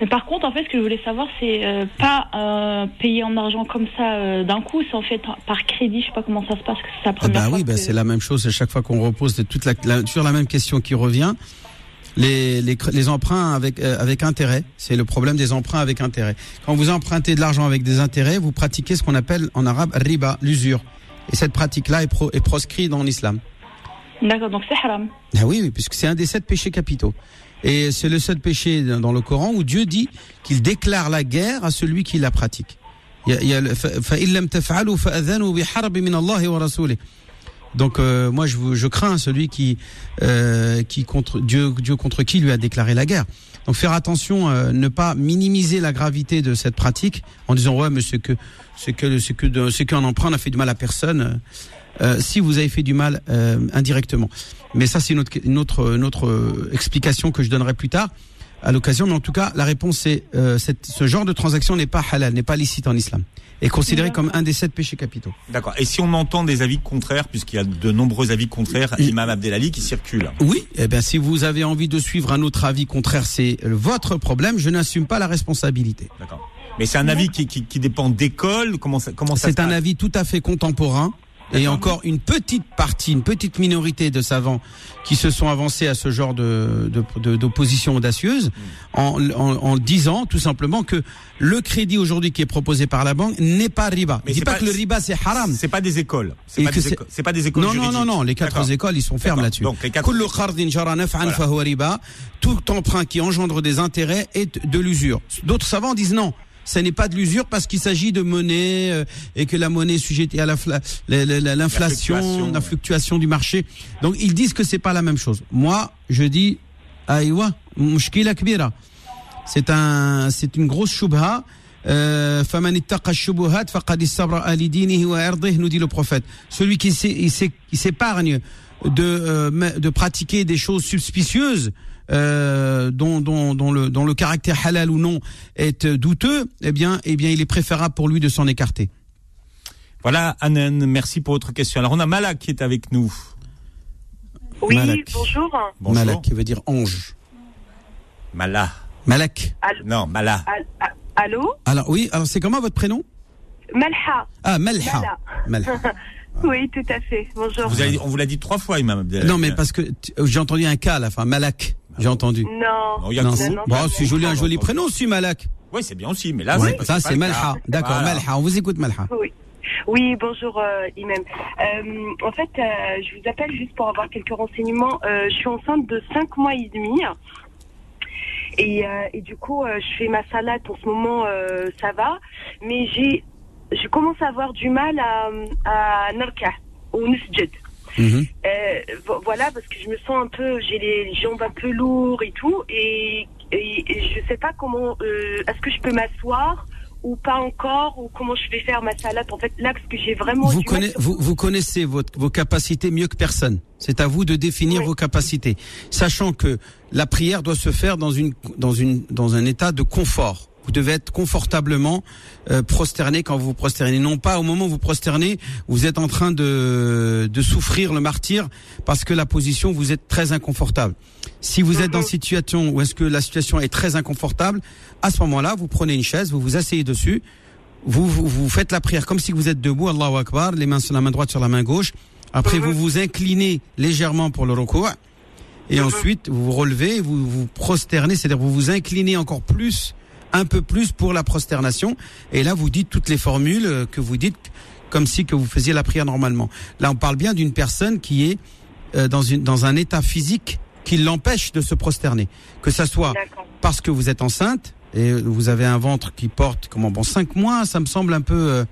Mais par contre, en fait, ce que je voulais savoir, c'est euh, pas euh, payer en argent comme ça euh, d'un coup, c'est en fait par crédit, je sais pas comment ça se passe, que c'est la Ah première bah fois oui, bah que- c'est la même chose à chaque fois qu'on repose toute la, la- sur la même question qui revient. Les, les, les emprunts avec, euh, avec intérêt, c'est le problème des emprunts avec intérêt. Quand vous empruntez de l'argent avec des intérêts, vous pratiquez ce qu'on appelle en arabe riba, l'usure. Et cette pratique-là est, pro, est proscrite dans l'islam. D'accord, donc c'est haram. Ah oui, oui, puisque c'est un des sept péchés capitaux. Et c'est le seul péché dans le Coran où Dieu dit qu'il déclare la guerre à celui qui la pratique. Donc euh, moi je, je crains celui qui, euh, qui contre Dieu, Dieu contre qui lui a déclaré la guerre. Donc faire attention, euh, ne pas minimiser la gravité de cette pratique en disant ouais mais c'est que c'est que c'est que c'est qu'un emprunt n'a fait du mal à personne. Euh, si vous avez fait du mal euh, indirectement. Mais ça, c'est une autre, une autre, une autre euh, explication que je donnerai plus tard à l'occasion. Mais en tout cas, la réponse est euh, cette, ce genre de transaction n'est pas halal, n'est pas licite en islam, est considéré comme un des sept péchés capitaux. D'accord. Et si on entend des avis contraires, puisqu'il y a de nombreux avis contraires, Imam Abdelali qui circulent. Oui, eh bien, si vous avez envie de suivre un autre avis contraire, c'est votre problème. Je n'assume pas la responsabilité. D'accord. Mais c'est un avis qui, qui, qui dépend d'école. Comment ça, comment ça C'est un avis tout à fait contemporain. Et encore une petite partie, une petite minorité de savants qui se sont avancés à ce genre de de- de- d'opposition audacieuse en, en, en disant tout simplement que le crédit aujourd'hui qui est proposé par la banque n'est pas riba. Mais dis pas, pas- que le riba c'est haram. C'est pas des écoles. C'est pas, pas des écoles Non, non, juridiques. non, non, les quatre écoles, ils sont fermes là-dessus. Donc, les quatre- Voilà. Tout emprunt qui engendre des intérêts est de l'usure. D'autres savants disent non ce n'est pas de l'usure parce qu'il s'agit de monnaie euh, et que la monnaie est sujettée à la fla- la- la- la- l'inflation, fluctuation, la ouais. fluctuation du marché. Donc ils disent que c'est pas la même chose. Moi, je dis aïwa, mushkila kbira. C'est un, c'est une grosse shubha. Euh, فَمَنِ اتَّقَى الشُّبُهَاتِ فَقَدِ اسْتَبْرَأَ لِدِينِهِ وَعِرْضِهِ, nous dit le prophète. Celui qui s'é- il s'é- il s'épargne de, euh, me- de pratiquer des choses suspicieuses, euh, dont, dont, dont, le, dont le caractère halal ou non est euh, douteux, eh bien, eh bien, il est préférable pour lui de s'en écarter. Voilà, Annen, merci pour votre question. Alors, on a Malak qui est avec nous. Oui, Malak. bonjour. Bonjour. Malak, qui veut dire ange. Mala. Malak. Allô, Non, Mala. Allô Alors oui, alors c'est comment votre prénom? Malha. Ah, Malha. Malha. [laughs] Oui, tout à fait. Bonjour. Vous avez- on vous l'a dit trois fois, Imam Abdellah. Non, mais parce que j'ai entendu un K à la fin, Malak. J'ai entendu. Non. Non, il y a Non, non, bon, non, c'est joli, un non, joli non, prénom aussi, Malak. Oui, c'est bien aussi, mais là, Oui, ça c'est Malha. D'accord, Voilà. Malha. On vous écoute, Malha. Oui. Oui, bonjour euh, Imam. Euh, en fait, euh, je vous appelle juste pour avoir quelques renseignements. Euh, je suis enceinte de 5 mois et demi. Et, euh, et du coup, euh, je fais ma salade en ce moment, euh, ça va. Mais j'ai, je commence à avoir du mal à, à narka, au nusjed. Mhm. Euh, vo- voilà, parce que je me sens un peu, j'ai les jambes un peu lourdes et tout, et, et, et je sais pas comment, euh, est-ce que je peux m'asseoir ou pas encore, ou comment je vais faire ma salade. En fait, là, parce que j'ai vraiment. Vous, mal connaissez, sur- vous, vous connaissez votre, vos capacités mieux que personne. C'est à vous de définir Oui. vos capacités, sachant que la prière doit se faire dans une dans une dans un état de confort. Vous devez être confortablement euh, prosterné quand vous vous prosternez. Non pas au moment où vous prosternez, vous êtes en train de de souffrir le martyr parce que la position vous êtes très inconfortable. Si vous êtes dans une situation où est-ce que la situation est très inconfortable, à ce moment-là, vous prenez une chaise, vous vous asseyez dessus, vous, vous, vous faites la prière comme si vous êtes debout, Allahu Akbar, les mains sur la main droite sur la main gauche. Après, vous vous inclinez légèrement pour le recours. Et ensuite, vous vous relevez, vous vous prosternez, c'est-à-dire vous vous inclinez encore plus, un peu plus pour la prosternation. Et là, vous dites toutes les formules euh, que vous dites comme si que vous faisiez la prière normalement. Là, on parle bien d'une personne qui est euh, dans, une, dans un état physique qui l'empêche de se prosterner. Que ça soit parce que vous êtes enceinte et vous avez un ventre qui porte comment bon cinq mois ça me semble un peu euh,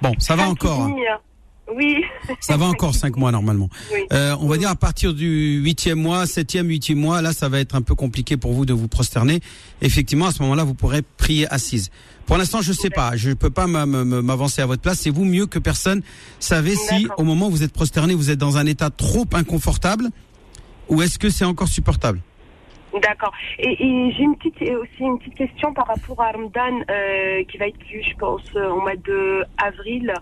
bon ça va encore hein. Oui. ça va encore cinq mois normalement. Oui. Euh, on va dire à partir du huitième mois septième huitième mois là ça va être un peu compliqué pour vous de vous prosterner. Effectivement à ce moment-là vous pourrez prier assise. Pour l'instant je sais pas. Je peux pas m'a- m'a- m'avancer à votre place. C'est vous mieux que personne. Savez si au moment où vous êtes prosterné vous êtes dans un état trop inconfortable ou est-ce que c'est encore supportable? D'accord. Et, et j'ai une petite, et aussi une petite question par rapport à Ramadan euh, qui va être lieu, je pense, euh, au mois de avril.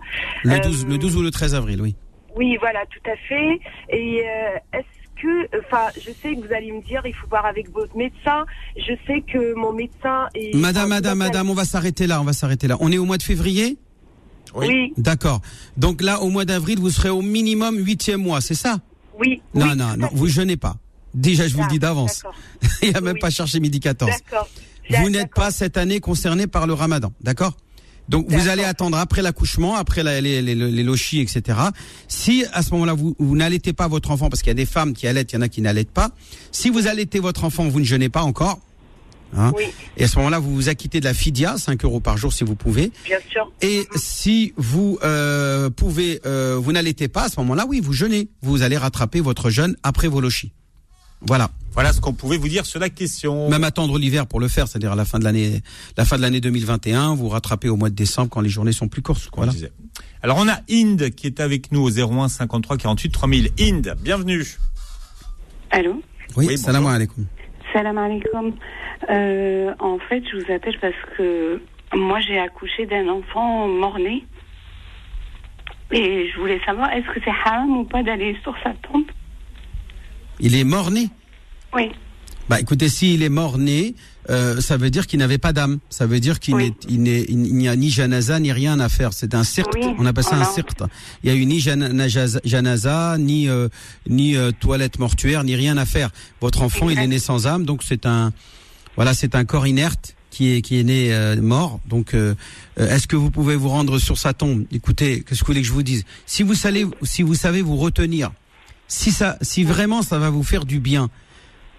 le Euh, 12 le 12 ou le 13 avril oui Oui, voilà, tout à fait. Et euh, est-ce que, enfin, je sais que vous allez me dire, il faut voir avec votre médecin. Je sais que mon médecin est. Madame, madame, madame, on va s'arrêter là, on va s'arrêter là. On est au mois de février? Oui. Oui, D'accord. Donc là, au mois d'avril, vous serez au minimum huitième mois, c'est ça? Oui. Non, oui, non, non, vous jeûnez pas. Déjà, je vous le dis d'avance. [laughs] Il n'y a même Oui. pas cherché midi 14. D'accord. Vous n'êtes pas cette année concerné par le ramadan, d'accord? Donc vous allez attendre après l'accouchement, après la- les, les, les lochis, etc. Si à ce moment-là vous, vous n'allaitez pas votre enfant, parce qu'il y a des femmes qui allaitent, il y en a qui n'allaitent pas. Si vous allaitez votre enfant, vous ne jeûnez pas encore. Hein Oui, Et à ce moment-là, vous vous acquittez de la fidia, 5 euros par jour si vous pouvez. bien sûr. Et si vous euh, pouvez, euh, vous n'allaitez pas, à ce moment-là, oui, vous jeûnez. Vous allez rattraper votre jeûne après vos lochis. Voilà. Voilà ce qu'on pouvait vous dire sur la question. Même attendre l'hiver pour le faire, c'est-à-dire à la fin de l'année, la fin de l'année 2021, vous rattrapez au mois de décembre quand les journées sont plus courtes. Voilà. Alors on a Inde qui est avec nous au 01 53 48 3000. Inde, bienvenue. Allô Oui, Oui, salam alaikum. Salam alaikum. Euh, en fait, je vous appelle parce que moi, j'ai accouché d'un enfant mort-né. Et je voulais savoir, est-ce que c'est haram ou pas d'aller sur sa tombe? Il est mort-né Oui. Bah écoutez, s'il est mort-né, euh, ça veut dire qu'il n'avait pas d'âme. Ça veut dire qu'il Oui. n'est, il n'est- il n'y a ni janaza ni rien à faire. C'est un. Oui, On appelle ça un sirt. Il y a eu ni janaza, ni euh, ni euh, toilette mortuaire, ni rien à faire. Votre enfant, il est né sans âme, donc c'est un voilà, c'est un corps inerte qui est qui est né euh, mort. Donc, euh, euh, est-ce que vous pouvez vous rendre sur sa tombe? Écoutez, qu'est-ce que vous voulez que je vous dise? Si vous savez, si vous savez vous retenir, si ça, si vraiment ça va vous faire du bien,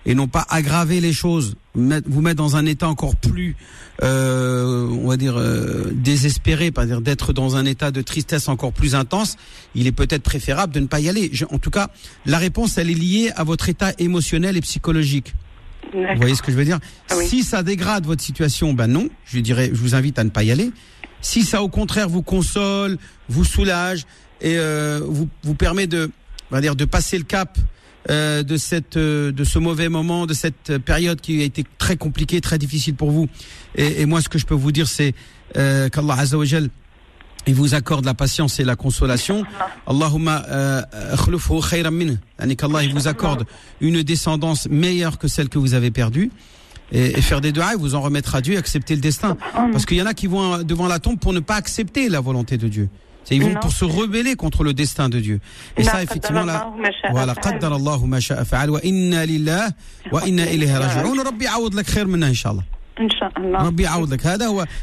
et non pas aggraver les choses, vous mettre dans un état encore plus, euh, on va dire, euh, désespéré, pas dire d'être dans un état de tristesse encore plus intense, il est peut-être préférable de ne pas y aller. Je- en tout cas, la réponse, elle est liée à votre état émotionnel et psychologique. Vous voyez ce que je veux dire? Ah oui. Si ça dégrade votre situation, ben non, je dirais, je vous invite à ne pas y aller. Si ça, au contraire, vous console, vous soulage et euh, vous vous permet de, on va dire, de passer le cap euh, de cette, euh, de ce mauvais moment, de cette période qui a été très compliquée, très difficile pour vous. Et, et moi, ce que je peux vous dire, c'est euh, qu'Allah Azza wa Jal, il vous accorde la patience et la consolation. Allahumma euh, akhlufhu khayran min. Il vous accorde une descendance meilleure que celle que vous avez perdue. Et, et faire des doigts, vous en remettra Dieu, et accepter le destin. Parce qu'il y en a qui vont devant la tombe pour ne pas accepter la volonté de Dieu. C'est ils vont Non. pour se rebeller contre le destin de Dieu. Et ça, effectivement, là,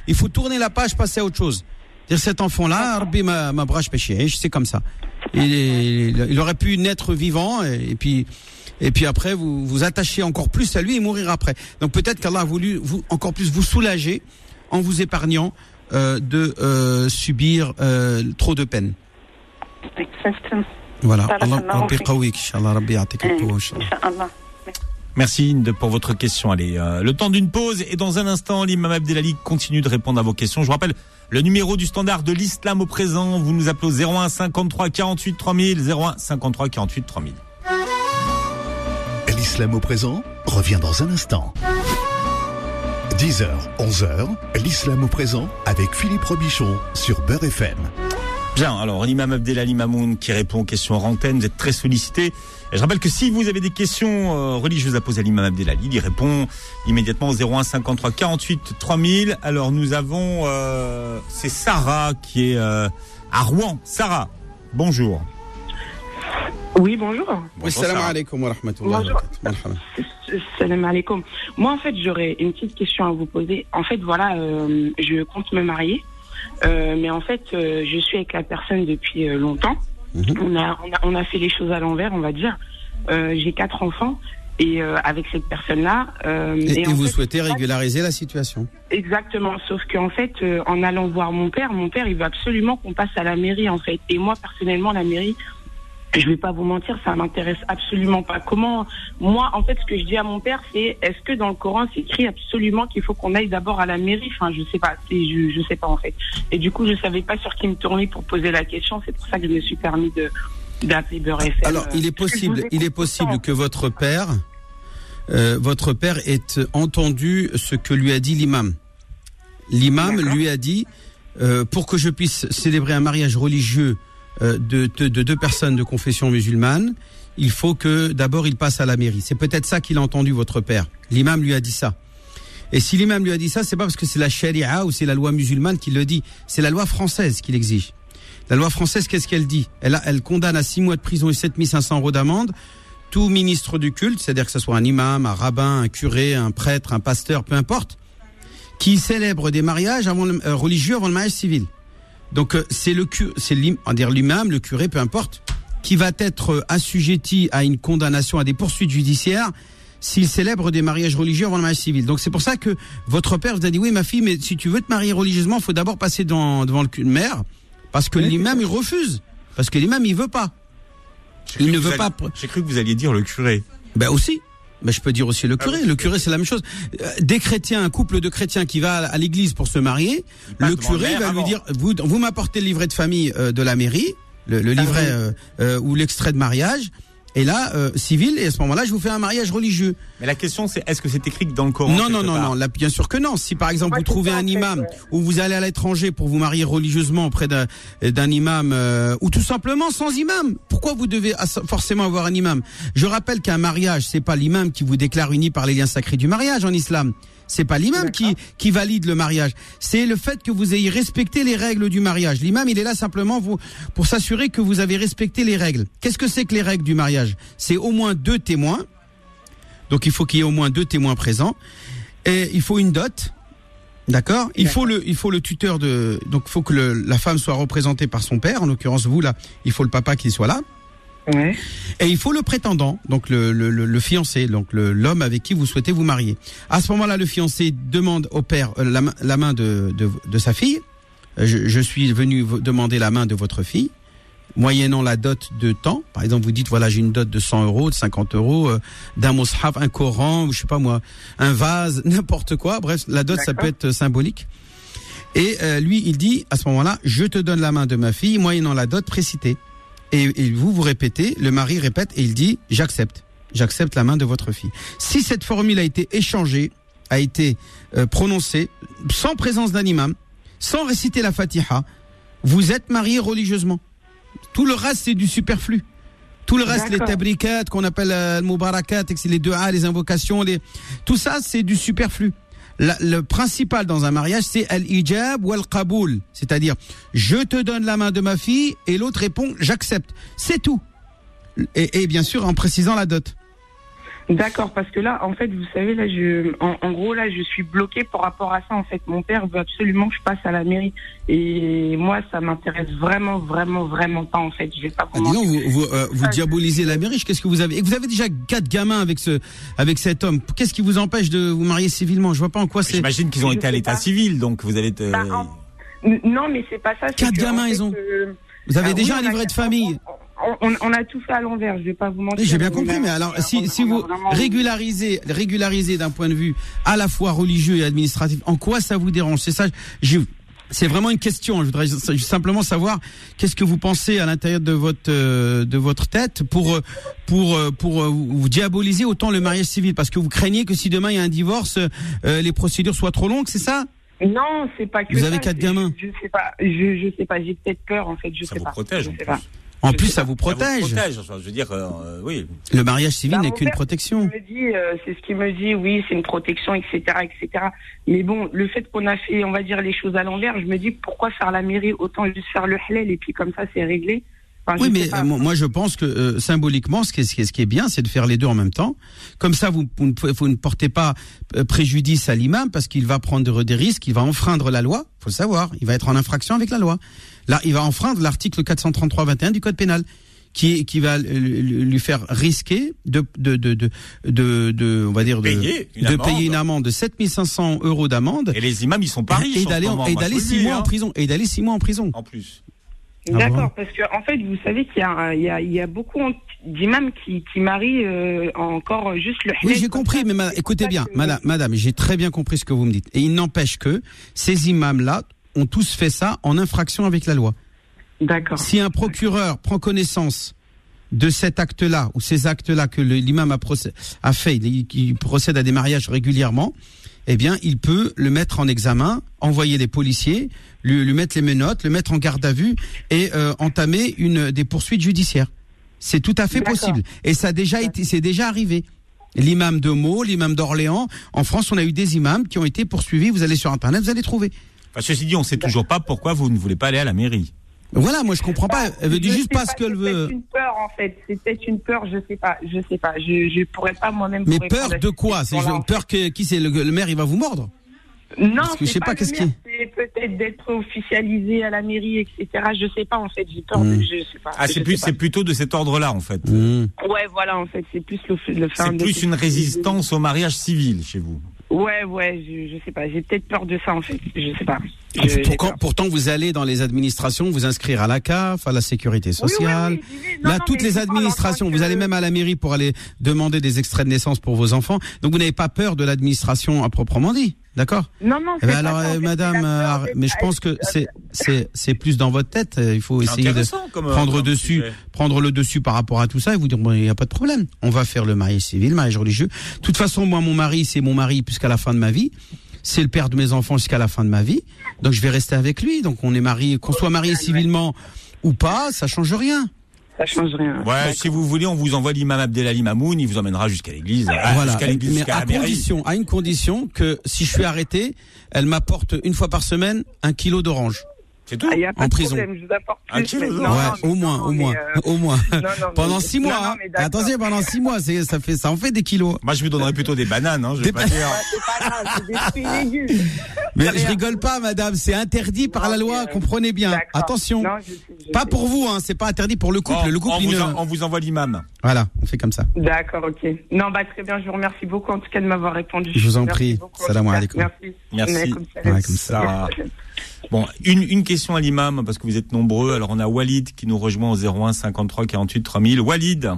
Il faut tourner la page, passer à autre chose. Dire cet enfant-là, Rabbi ma, ma brache péché, c'est comme ça. Il, est- il aurait pu naître vivant et, et puis et puis après vous vous attachez encore plus à lui et mourir après. Donc peut-être qu'Allah a voulu vous encore plus vous soulager en vous épargnant euh, de euh, subir euh, trop de peine. Exactement. Voilà. Allah. Merci pour votre question. Allez, euh, le temps d'une pause et dans un instant, l'imam Abdelali continue de répondre à vos questions. Je vous rappelle le numéro du standard de l'islam au présent. Vous nous appelez au 01 53 48 3000, 01 53 48 3000. L'islam au présent revient dans un instant. 10h, 11h, l'islam au présent avec Philippe Robichon sur Beurre FM. Bien, alors l'imam Abdelali Mamoun qui répond aux questions en antenne, vous êtes très sollicité. Je rappelle que si vous avez des questions euh, religieuses à poser à l'imam Abdelali, il répond immédiatement au 01 53 48 3000. Alors nous avons, euh, c'est Sarah qui est euh, à Rouen. Sarah, bonjour. Oui, bonjour. Oui, Bonjour, salam alaikum wa rahmatullahi. Salam alaikum. Moi, en fait, j'aurais une petite question à vous poser. En fait, voilà, euh, je compte me marier. Euh, mais en fait, euh, je suis avec la personne depuis euh, longtemps. Mhm. on, a, on, a, on a fait les choses à l'envers, on va dire. Euh, J'ai quatre enfants. Et euh, avec cette personne-là... euh, Et, vous fait, souhaitez régulariser la situation Exactement, sauf qu'en fait, euh, en allant voir mon père, mon père, il veut absolument qu'on passe à la mairie, en fait. Et moi, personnellement, la mairie, je vais pas vous mentir, ça m'intéresse absolument pas. Comment, moi, en fait, ce que je dis à mon père, c'est, est-ce que dans le Coran, c'est écrit absolument qu'il faut qu'on aille d'abord à la mairie? Enfin, je sais pas, je, je sais pas, en fait. Et du coup, je savais pas sur qui me tourner pour poser la question. C'est pour ça que je me suis permis de, d'appeler Beurre FM. Alors, il est possible, il est possible que votre père, euh, votre père ait entendu ce que lui a dit l'imam. L'imam lui a dit, euh, pour que je puisse célébrer un mariage religieux de, de- de deux personnes de confession musulmane, il faut que d'abord il passe à la mairie. C'est peut-être ça qu'il a entendu votre père. L'imam lui a dit ça. Et si l'imam lui a dit ça, c'est pas parce que c'est la charia ou c'est la loi musulmane qui le dit, c'est la loi française qui l'exige. La loi française, qu'est-ce qu'elle dit? Elle, a- elle condamne à six mois de prison et 7500 euros d'amende tout ministre du culte, c'est-à-dire que ce soit un imam, un rabbin, un curé, un prêtre, un pasteur, peu importe, qui célèbre des mariages avant le- euh, religieux avant le mariage civil. Donc euh, c'est le c'est l'imam, le curé, peu importe, qui va être euh, assujetti à une condamnation, à des poursuites judiciaires s'il célèbre des mariages religieux avant le mariage civil. Donc c'est pour ça que votre père vous a dit oui ma fille, mais si tu veux te marier religieusement, faut d'abord passer dans- devant le maire, parce que l'imam il refuse, parce que l'imam il veut pas. Il ne veut pas J'ai cru que vous alliez dire le curé. Ben aussi. Ben je peux dire aussi le curé. Le curé, c'est la même chose. Euh, Des chrétiens, un couple de chrétiens qui va à l'église pour se marier, le curé va lui dire vous, vous m'apportez le livret de famille euh, de la mairie, le, le livret euh, euh, ou l'extrait de mariage, et là euh, civil, et à ce moment-là, je vous fais un mariage religieux. Mais la question c'est est-ce que c'est écrit dans le Coran Non, non, non, non. Là, bien sûr que non. Si par exemple vous trouvez un imam ouais. ou vous allez à l'étranger pour vous marier religieusement auprès d'un imam euh, ou tout simplement sans imam, pourquoi vous devez forcément avoir un imam? Je rappelle qu'un mariage, c'est pas l'imam qui vous déclare uni par les liens sacrés du mariage en islam. C'est pas l'imam qui, qui valide le mariage. C'est le fait que vous ayez respecté les règles du mariage. L'imam, il est là simplement vous, pour s'assurer que vous avez respecté les règles. Qu'est-ce que c'est que les règles du mariage? C'est au moins deux témoins. Donc il faut qu'il y ait au moins deux témoins présents. Et il faut une dot. D'accord? Il faut le il faut le tuteur de donc il faut que le- la femme soit représentée par son père en l'occurrence vous là, il faut le papa qui soit là. Ouais. Et il faut le prétendant, donc le, le, le, le fiancé, donc l'homme avec qui vous souhaitez vous marier. À ce moment-là, le fiancé demande au père euh, la, main- la main de, de, de sa fille. Je, je suis venu demander la main de votre fille, moyennant la dot de temps. Par exemple, vous dites voilà, j'ai une dot de 100 euros, de 50 euros, euh, d'un mushaf, un Coran, ou je sais pas moi, un vase, [laughs] n'importe quoi. Bref, la dot, ça peut être symbolique. Et euh, lui, il dit à ce moment-là, je te donne la main de ma fille, moyennant la dot précitée. Et, et vous, vous répétez, le mari répète et il dit, j'accepte. J'accepte la main de votre fille. Si cette formule a été échangée, a été euh, prononcée, sans présence d'un imam, sans réciter la fatiha, vous êtes marié religieusement. Tout le reste, c'est du superflu. Tout le reste, les tabrikat, qu'on appelle euh, le mubarakat, et que c'est les deux A, les invocations, les... tout ça, c'est du superflu. La- le principal dans un mariage, c'est al-ijab ou al-qaboul. C'est-à-dire, je te donne la main de ma fille et l'autre répond, j'accepte. C'est tout. Et, et bien sûr, en précisant la dot. D'accord, parce que là, en fait, vous savez, là, je, en, en gros, là, je suis bloquée par rapport à ça. En fait, mon père veut absolument que je passe à la mairie, et moi, ça m'intéresse vraiment, vraiment, vraiment pas. En fait, je vais pas Ah, vous dis donc, mentir. vous, vous, euh, vous diabolisez la mairie. Qu'est-ce que vous avez Et vous avez déjà quatre gamins avec ce, avec cet homme. Qu'est-ce qui vous empêche de vous marier civilement? Je vois pas en quoi c'est. J'imagine qu'ils ont Je été à l'état civil, donc vous allez. te- Bah, en- Non, mais c'est pas ça. Quatre que, gamins, en ils ont. euh, Vous avez ah déjà oui, un livret de famille. enfants. On, on- on a tout fait à l'envers. Je vais pas vous mentir. J'ai bien compris, a- mais alors si, si vous vraiment- régularisez, régularisez d'un point de vue à la fois religieux et administratif, en quoi ça vous dérange? C'est ça, je- c'est vraiment une question. Je voudrais simplement savoir qu'est-ce que vous pensez à l'intérieur de votre euh, de votre tête pour euh, pour euh, pour vous diaboliser autant le mariage civil? Parce que vous craignez que si demain il y a un divorce, euh, les procédures soient trop longues, c'est ça? Non, c'est pas que Vous ça, avez quatre gamins. Je, je sais pas. Je, je sais pas. J'ai peut-être peur en fait. Je Ça sais vous pas. protège, Je en sais plus. pas. En plus, ça vous Ça protège. vous protège. je veux dire, euh, oui. Le mariage civil Bah, n'est qu'une protection. C'est ce qu'il me dit, euh, c'est ce qu'il me dit, oui, c'est une protection, etc., etc. Mais bon, le fait qu'on a fait, on va dire, les choses à l'envers, je me dis pourquoi faire la mairie, autant juste faire le halal et puis comme ça c'est réglé? Enfin, Oui, mais euh, moi je pense que euh, symboliquement, ce qui, est, ce, qui est, ce qui est bien, c'est de faire les deux en même temps. Comme ça, vous, vous ne, vous ne portez pas euh, préjudice à l'imam parce qu'il va prendre des risques, il va enfreindre la loi. faut le savoir, il va être en infraction avec la loi. Là, il va enfreindre l'article 433-21 du Code pénal. Qui, qui va lui lui faire risquer de de de de, de, de- on va dire de, Payer une de amende. payer une amende de 7500 euros d'amende Et les imams, ils sont pas riches. et d'aller et d'aller six mois hein. en prison et d'aller six mois en prison. En plus. Ah D'accord, bon parce que en fait, vous savez qu'il y a, il y a, il y a beaucoup d'imams qui, qui marient euh, encore juste le Oui, j'ai compris, mais ma- écoutez bien, que- madame, madame, j'ai très bien compris ce que vous me dites. Et il n'empêche que ces imams-là ont tous fait ça en infraction avec la loi. D'accord. Si un procureur prend connaissance de cet acte-là ou ces actes-là que l'imam a, a fait, il procède à des mariages régulièrement, eh bien, il peut le mettre en examen, envoyer les policiers, lui, lui mettre les menottes, le mettre en garde à vue et euh, entamer une des poursuites judiciaires. C'est tout à fait possible. Et ça a déjà été, c'est déjà arrivé. L'imam de Meaux, l'imam d'Orléans. En France, on a eu des imams qui ont été poursuivis. Vous allez sur Internet, vous allez trouver. Enfin, ceci dit, on sait toujours pas pourquoi vous ne voulez pas aller à la mairie. Voilà, moi je comprends pas. Elle veut dire juste pas ce qu'elle c'est veut. peut-être une peur en fait. C'est peut-être une peur, je sais pas, je sais pas. Je je pourrais pas moi-même. Mais peur de quoi? C'est peur que qui c'est? Le, le maire il va vous mordre? Non, Parce que je c'est sais pas qu'est-ce maire, C'est peut-être d'être officialisé à la mairie, etc. Je sais pas en fait. J'ai peur. Hmm. De, je sais pas. Ah, c'est plus, c'est plutôt de cet ordre-là, en fait. Mmh. Ouais, voilà en fait. C'est plus le, le C'est plus une résistance au mariage civil chez vous. Ouais, ouais. Je, je sais pas. J'ai peut-être peur de ça en fait. Je sais pas. Je- j'ai Pourquoi- peur. pourtant, vous allez dans les administrations, vous inscrire à la CAF, à la sécurité Oui, oui, sociale. oui. Non, Là, non, toutes les administrations, vous que- allez même à la mairie pour aller demander des extraits de naissance pour vos enfants. Donc, vous n'avez pas peur de l'administration à proprement dit, d'accord Non, non. Eh ben alors, euh, Madame, euh, mais je pense que c'est c'est c'est plus dans votre tête. Il faut essayer de comme, euh, prendre comme dessus, sujet. prendre le dessus par rapport à tout ça et vous dire bon, il n'y a pas de problème. On va faire le mariage civil, le mariage religieux. De toute façon, moi, mon mari, c'est mon mari jusqu'à la fin de ma vie. C'est le père de mes enfants jusqu'à la fin de ma vie. Donc, je vais rester avec lui. Donc, on est marié, qu'on soit marié civilement ou pas, ça change rien. Ça change rien. Ouais, si vous voulez, on vous envoie l'imam Abdelali Mamoun, il vous emmènera jusqu'à l'église. Ah, voilà. Jusqu'à l'église, Mais jusqu'à à condition, à une condition que si je suis arrêté, elle m'apporte une fois par semaine un kilo d'orange. C'est tout. Ah, y a pas En de prison. problème, je vous apporte Un plus. kilo, mais non, non, ouais, au moins, non, au moins, euh, [laughs] au moins. non, non, Pendant mais- six mois. non, hein. mais d'accord. Attention, pendant six mois, c'est ça fait ça en fait des kilos. Moi, je vous donnerais plutôt des bananes, hein, je vais Des pas dire. C'est pas grave, c'est des fruits et légumes. [laughs] Mais je rigole pas, madame, c'est interdit par la loi, euh, comprenez bien. Attention. Non, je- je Pas pour vous, hein, c'est pas interdit pour le couple. Oh, le couple, on, il vous ne- en- on vous envoie l'imam. Voilà, on fait comme ça. D'accord, ok. Non, bah très bien, je vous remercie beaucoup en tout cas de m'avoir répondu. Je vous en prie. Salam alaikum. Merci. Merci. Salam. Bon, une, une question à l'imam, parce que vous êtes nombreux. Alors, on a Walid qui nous rejoint au 01 53 48 3000. Walid,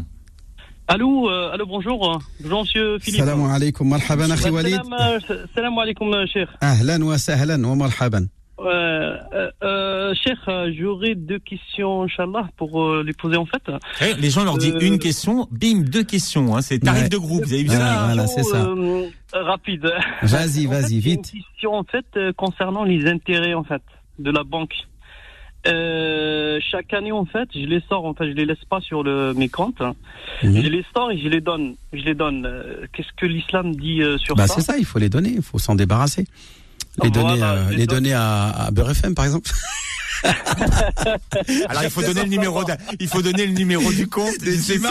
Allô, euh, allô, bonjour. Bonjour, monsieur Philippe. Salam alaikum, marhaban, akhi Walid. Salam, euh, salam alaikum, euh, cher. Ahlan wa sahlan wa marhaban. Euh, euh, euh, cher, j'aurais deux questions, Inch'Allah, pour euh, les poser en fait. Eh, les gens leur disent Euh, une question, bim, deux questions. Hein, c'est tarif Ouais. de groupe. Vous avez vu Ouais, ça voilà, c'est ça. Rapide. Vas-y, En fait, vas-y, vite. Une question en fait concernant les intérêts en fait de la banque. Euh, chaque année en fait, je les sors en fait, je les laisse pas sur le, mes comptes. Mhm. Je les sors et je les donne. Je les donne. Qu'est-ce que l'islam dit euh, sur Bah ça? c'est ça, il faut les donner, il faut s'en débarrasser. Les Voilà, donner, euh, les les donner à, à Beurre FM par exemple. [laughs] Alors, il faut donner le numéro, d'un- il faut donner le numéro du compte. C'est. [laughs]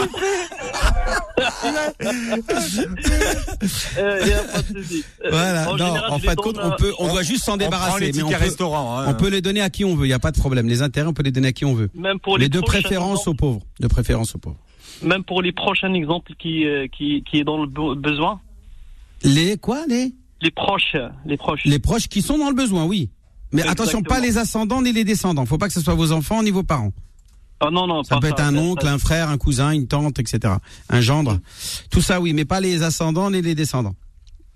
Euh, a pas de. Euh, [laughs] Voilà, en non, général, en fin les de compte, on peut, on on- doit juste s'en débarrasser, les mais on peut, hein. on peut les donner à qui on veut, il y a pas de problème. Les intérêts, on peut les donner à qui on veut. Même pour Mais les de prochains préférence exemples- aux pauvres, de préférence aux pauvres. Même pour les prochains exemples qui, euh, qui, qui est dans le be- besoin. Les quoi, les Les proches, les proches. Les proches qui sont dans le besoin, oui. Mais attention, pas les ascendants ni les descendants. Faut pas que ce soit vos enfants ni vos parents. Ah non, non, Ça pas peut être un ça, oncle, un frère, un cousin, une tante, etc. Un gendre. Tout ça, oui, mais pas les ascendants ni les descendants.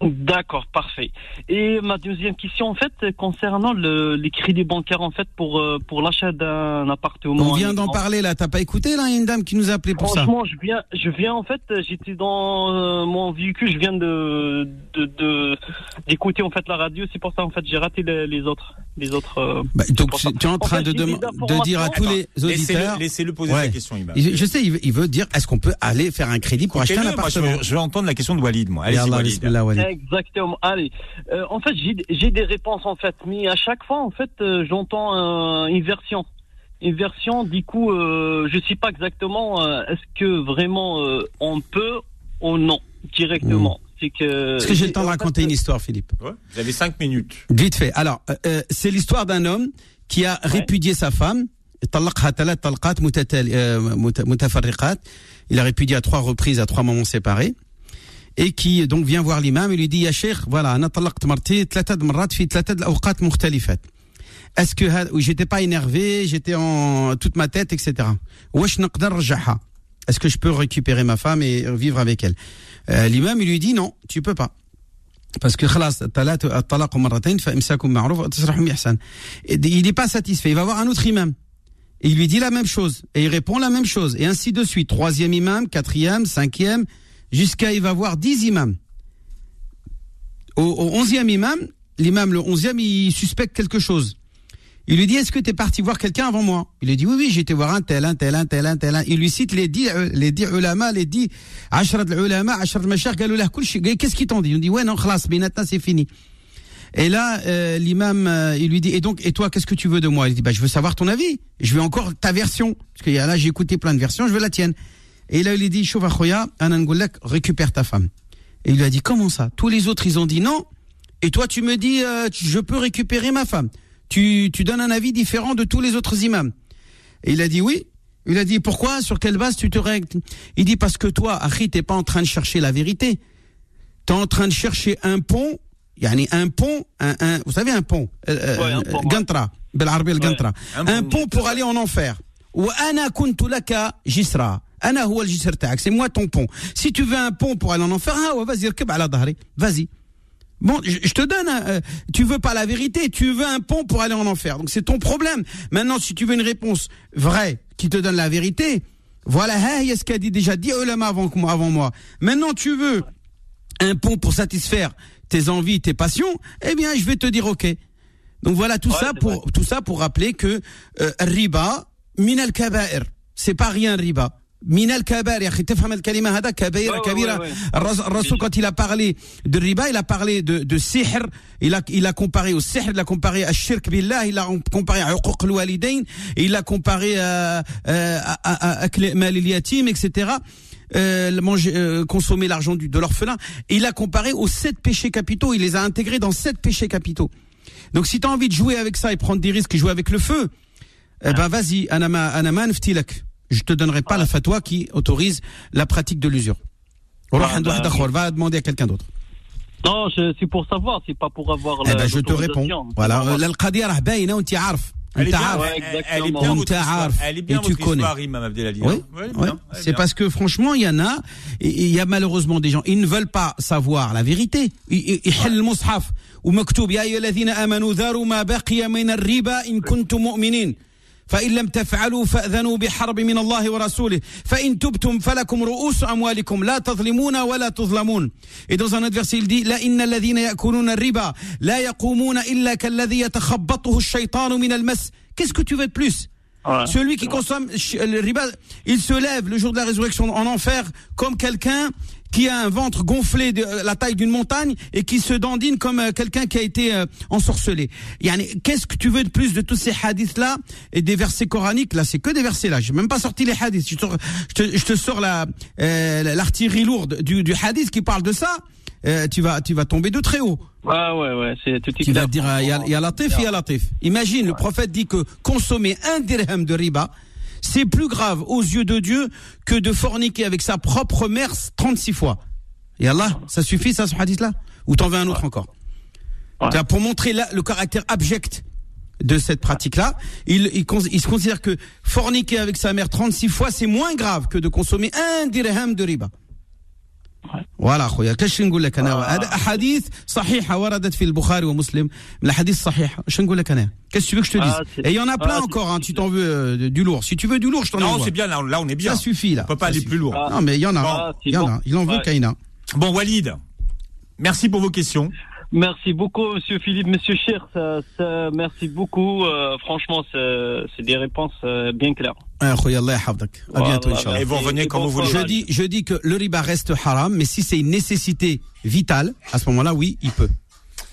D'accord, parfait. Et ma deuxième question, en fait, concernant le, les crédits bancaires, en fait, pour, euh, pour l'achat d'un appartement. On vient d'en parler là. T'as pas écouté là Il y a une dame qui nous a appelé pour ça? Franchement, je viens, je viens en fait, j'étais dans euh, mon véhicule, je viens de de de- d'écouter en fait la radio, c'est pour ça en fait j'ai raté les, les autres, les autres. euh, Bah, donc tu es en train fait, de, de dire à tous les auditeurs. Laissez-le poser Ouais. sa question. Il- Je sais, il veut, il veut dire est-ce qu'on peut aller faire un crédit pour acheter un Écoutez-le, moi, je, appartement? veux, je veux entendre la question de Walid, moi. Yallah, Walid. Exactement. Allez, euh, en fait, j'ai des réponses en fait, mais à chaque fois, en fait, euh, j'entends une version. Une version, du coup, euh, je ne sais pas exactement, est-ce que vraiment on peut ou non, directement. Mmh. Est-ce que j'ai le temps de raconter une histoire, Philippe? Ouais, Vous avez cinq minutes. Vite fait. Alors, c'est l'histoire d'un homme qui a ouais. répudié sa femme. Il a répudié à trois reprises, à trois moments séparés et qui donc vient voir l'imam et lui dit, Ya Cheikh, voilà, est-ce que j'étais pas énervé, j'étais en toute ma tête, etc. Est-ce que je peux récupérer ma femme et vivre avec elle? Euh, l'imam, il lui dit, non, tu peux pas. Parce que il n'est pas satisfait. Il va voir un autre imam. Il lui dit la même chose. Et il répond la même chose. Et ainsi de suite. Troisième imam, quatrième, cinquième, jusqu'à il va voir 10 imams. Au, au 11e imam, l'imam le 11e, il suspecte quelque chose. Il lui dit Est-ce que tu es parti voir quelqu'un avant moi? Il lui dit Oui, oui, j'étais voir un tel, un tel, un tel, un tel. Il lui cite les 10 euh, les dix ulama, les 10 ashrat ulama, ashrat mashar, Qu'est-ce qu'ils t'ont dit? Il lui dit Ouais, non, khlas, maintenant c'est fini. Et là, euh, l'imam, euh, il lui dit, et donc, et toi, qu'est-ce que tu veux de moi? Il dit, bah, je veux savoir ton avis. Je veux encore ta version. Parce que là, j'ai écouté plein de versions, je veux la tienne. Et là, il lui dit, récupère ta femme. Et il lui a dit, comment ça? Tous les autres, ils ont dit non. Et toi, tu me dis, euh, je peux récupérer ma femme. Tu, tu donnes un avis différent de tous les autres imams. Et il a dit oui. Il a dit, pourquoi? Sur quelle base tu te règles? Il dit, parce que toi, Akhi, t'es pas en train de chercher la vérité. T'es en train de chercher un pont, yani un pont, un, un, vous savez un pont, euh, euh ouais, un pont Gantra, un, pont pour aller en enfer. Ou ana jisra. أنا هو الجسر تاعك. C'est moi ton pont. Si tu veux un pont pour aller en enfer, ah ouais, vas-y, ركب على ظهري. Vas-y. Bon, je, je te donne, un, euh, tu veux pas la vérité, tu veux un pont pour aller en enfer. Donc c'est ton problème. Maintenant, si tu veux une réponse vraie qui te donne la vérité, voilà, hein, il y a ce qu'a dit déjà dit ulama avant, que moi- avant moi. Maintenant, tu veux un pont pour satisfaire tes envies, tes passions, eh bien, je vais te dire ok. Donc voilà tout Ouais, ça c'est pour tout ça pour rappeler que euh, riba min al kaba'ir, c'est pas rien riba. Min al kaba'ir, ya akhi, تفهم الكلمة هذا كبيرة Ouais, ouais, كبيرة. ouais, ouais. الرس- الرسول quand il a parlé de riba, il a parlé de de sihr, il a il a comparé au sihr, il a comparé à shirk billah, il a comparé à uquq al walidain, il a comparé à euh, à à- à akl mal al yatim, etc. Euh, le manger, euh, consommer l'argent du- de l'orphelin. Et il a comparé aux sept péchés capitaux. Il les a intégrés dans sept péchés capitaux. Donc si tu as envie de jouer avec ça et prendre des risques et jouer avec le feu, eh ben vas-y, anama anama nftilak. Je te donnerai pas la fatwa qui autorise la pratique de l'usure. bah, Va demander à quelqu'un d'autre. Non, je- c'est pour savoir, c'est pas pour avoir Eh la- ben, je te réponds. l'autorisation. Voilà, Voilà. l'Al-Qadiyah راه باينة وانت عارف. Elle est انت bien, عارف. Ouais, elle- elle est exactement. bien On votre t'a histoire. arf. Elle est bien Et tu votre connais. histoire, Imam Abdelali. Oui, hein. Ouais, elle est oui. bien, elle est c'est bien. parce que franchement, il y en a, et et il y a malheureusement des gens, ils ne veulent pas savoir la vérité. يحل المصحف ومكتوب يا أيها الذين آمنوا ذروا ما بقي من الربا إن كنتم مؤمنين فإن لم تفعلوا فأذنوا بحرب من الله ورسوله. فإن تبتم فلكم رؤوس أموالكم. لا تظلمون ولا تظلمون. Et dans un autre verset, il dit لا إن الذين يأكلون الربا لا يقومون إلا كالذي يتخبطه الشيطان من المس Qu'est-ce que tu veux de plus? Ouais. Celui qui consomme le riba, il se lève le jour de la résurrection en enfer comme quelqu'un qui a un ventre gonflé de euh, la taille d'une montagne et qui se dandine comme euh, quelqu'un qui a été euh, ensorcelé. Qu'est-ce que tu veux de plus de tous ces hadiths là et des versets coraniques? Là C'est que des versets là. J'ai même pas sorti les hadiths. Je te, je te, je te sors la euh, l'artillerie lourde du, du hadith qui parle de ça. Euh, tu vas tu vas tomber de très haut. Ouais, ouais, ouais, c'est tout Tu vas dire, il y a, y a latif, il y a latif. Imagine, le prophète dit que consommer un dirham de riba, c'est plus grave aux yeux de Dieu que de forniquer avec sa propre mère 36 fois. Et Allah, ça suffit ça, ce hadith-là Ou t'en veux un autre encore Ouais. Pour montrer là, le caractère abject de cette pratique-là, il, il se considère que forniquer avec sa mère 36 fois, c'est moins grave que de consommer un dirham de riba. voilà اخويا كاش نقول لك انا هذا احاديث صحيحه وردت في البخاري ومسلم من الاحاديث الصحيحه اش نقول لك انا qu'est-ce que tu veux que je te dise Ah, c'est- et il y en a plein ah, encore c'est- hein, tu t'en veux euh, du lourd si tu veux du lourd je t'en Non, envoie c'est bien, là, là, on est bien. ça suffit là On peut pas Ça aller suffit. plus lourd. Ah. non mais il y en a Ah, c'est il y en bon. a il en veut Ouais. Kaina Bon, Walid, merci pour vos questions. Merci beaucoup, Monsieur Philippe, Monsieur Cher. Ça, merci beaucoup. Euh, franchement, c'est des réponses euh, bien claires. À bientôt, Inch'Allah. Et vous revenez quand vous voulez. Je dis, je dis que le riba reste haram, mais si c'est une nécessité vitale, à ce moment-là, oui, il peut.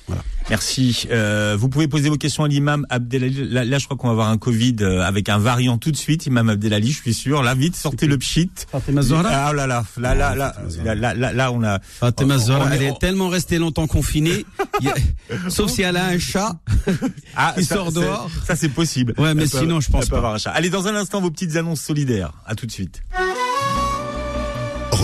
Voilà. Merci. Euh, vous pouvez poser vos questions à l'imam Abdelali. Là, je crois qu'on va avoir un Covid euh, avec un variant tout de suite, imam Abdelali, je suis sûr. Là, vite, sortez le pchit. Fatima Zahra. Ah oh là là, là là là, là, là, là, on a... Fatima Zahra, elle est tellement restée longtemps confinée, [laughs] sauf si elle a un chat ah, qui sort dehors. Ça, c'est possible. Ouais, mais sinon, je pense pas. avoir un chat. Allez, dans un instant, vos petites annonces solidaires. À tout de suite.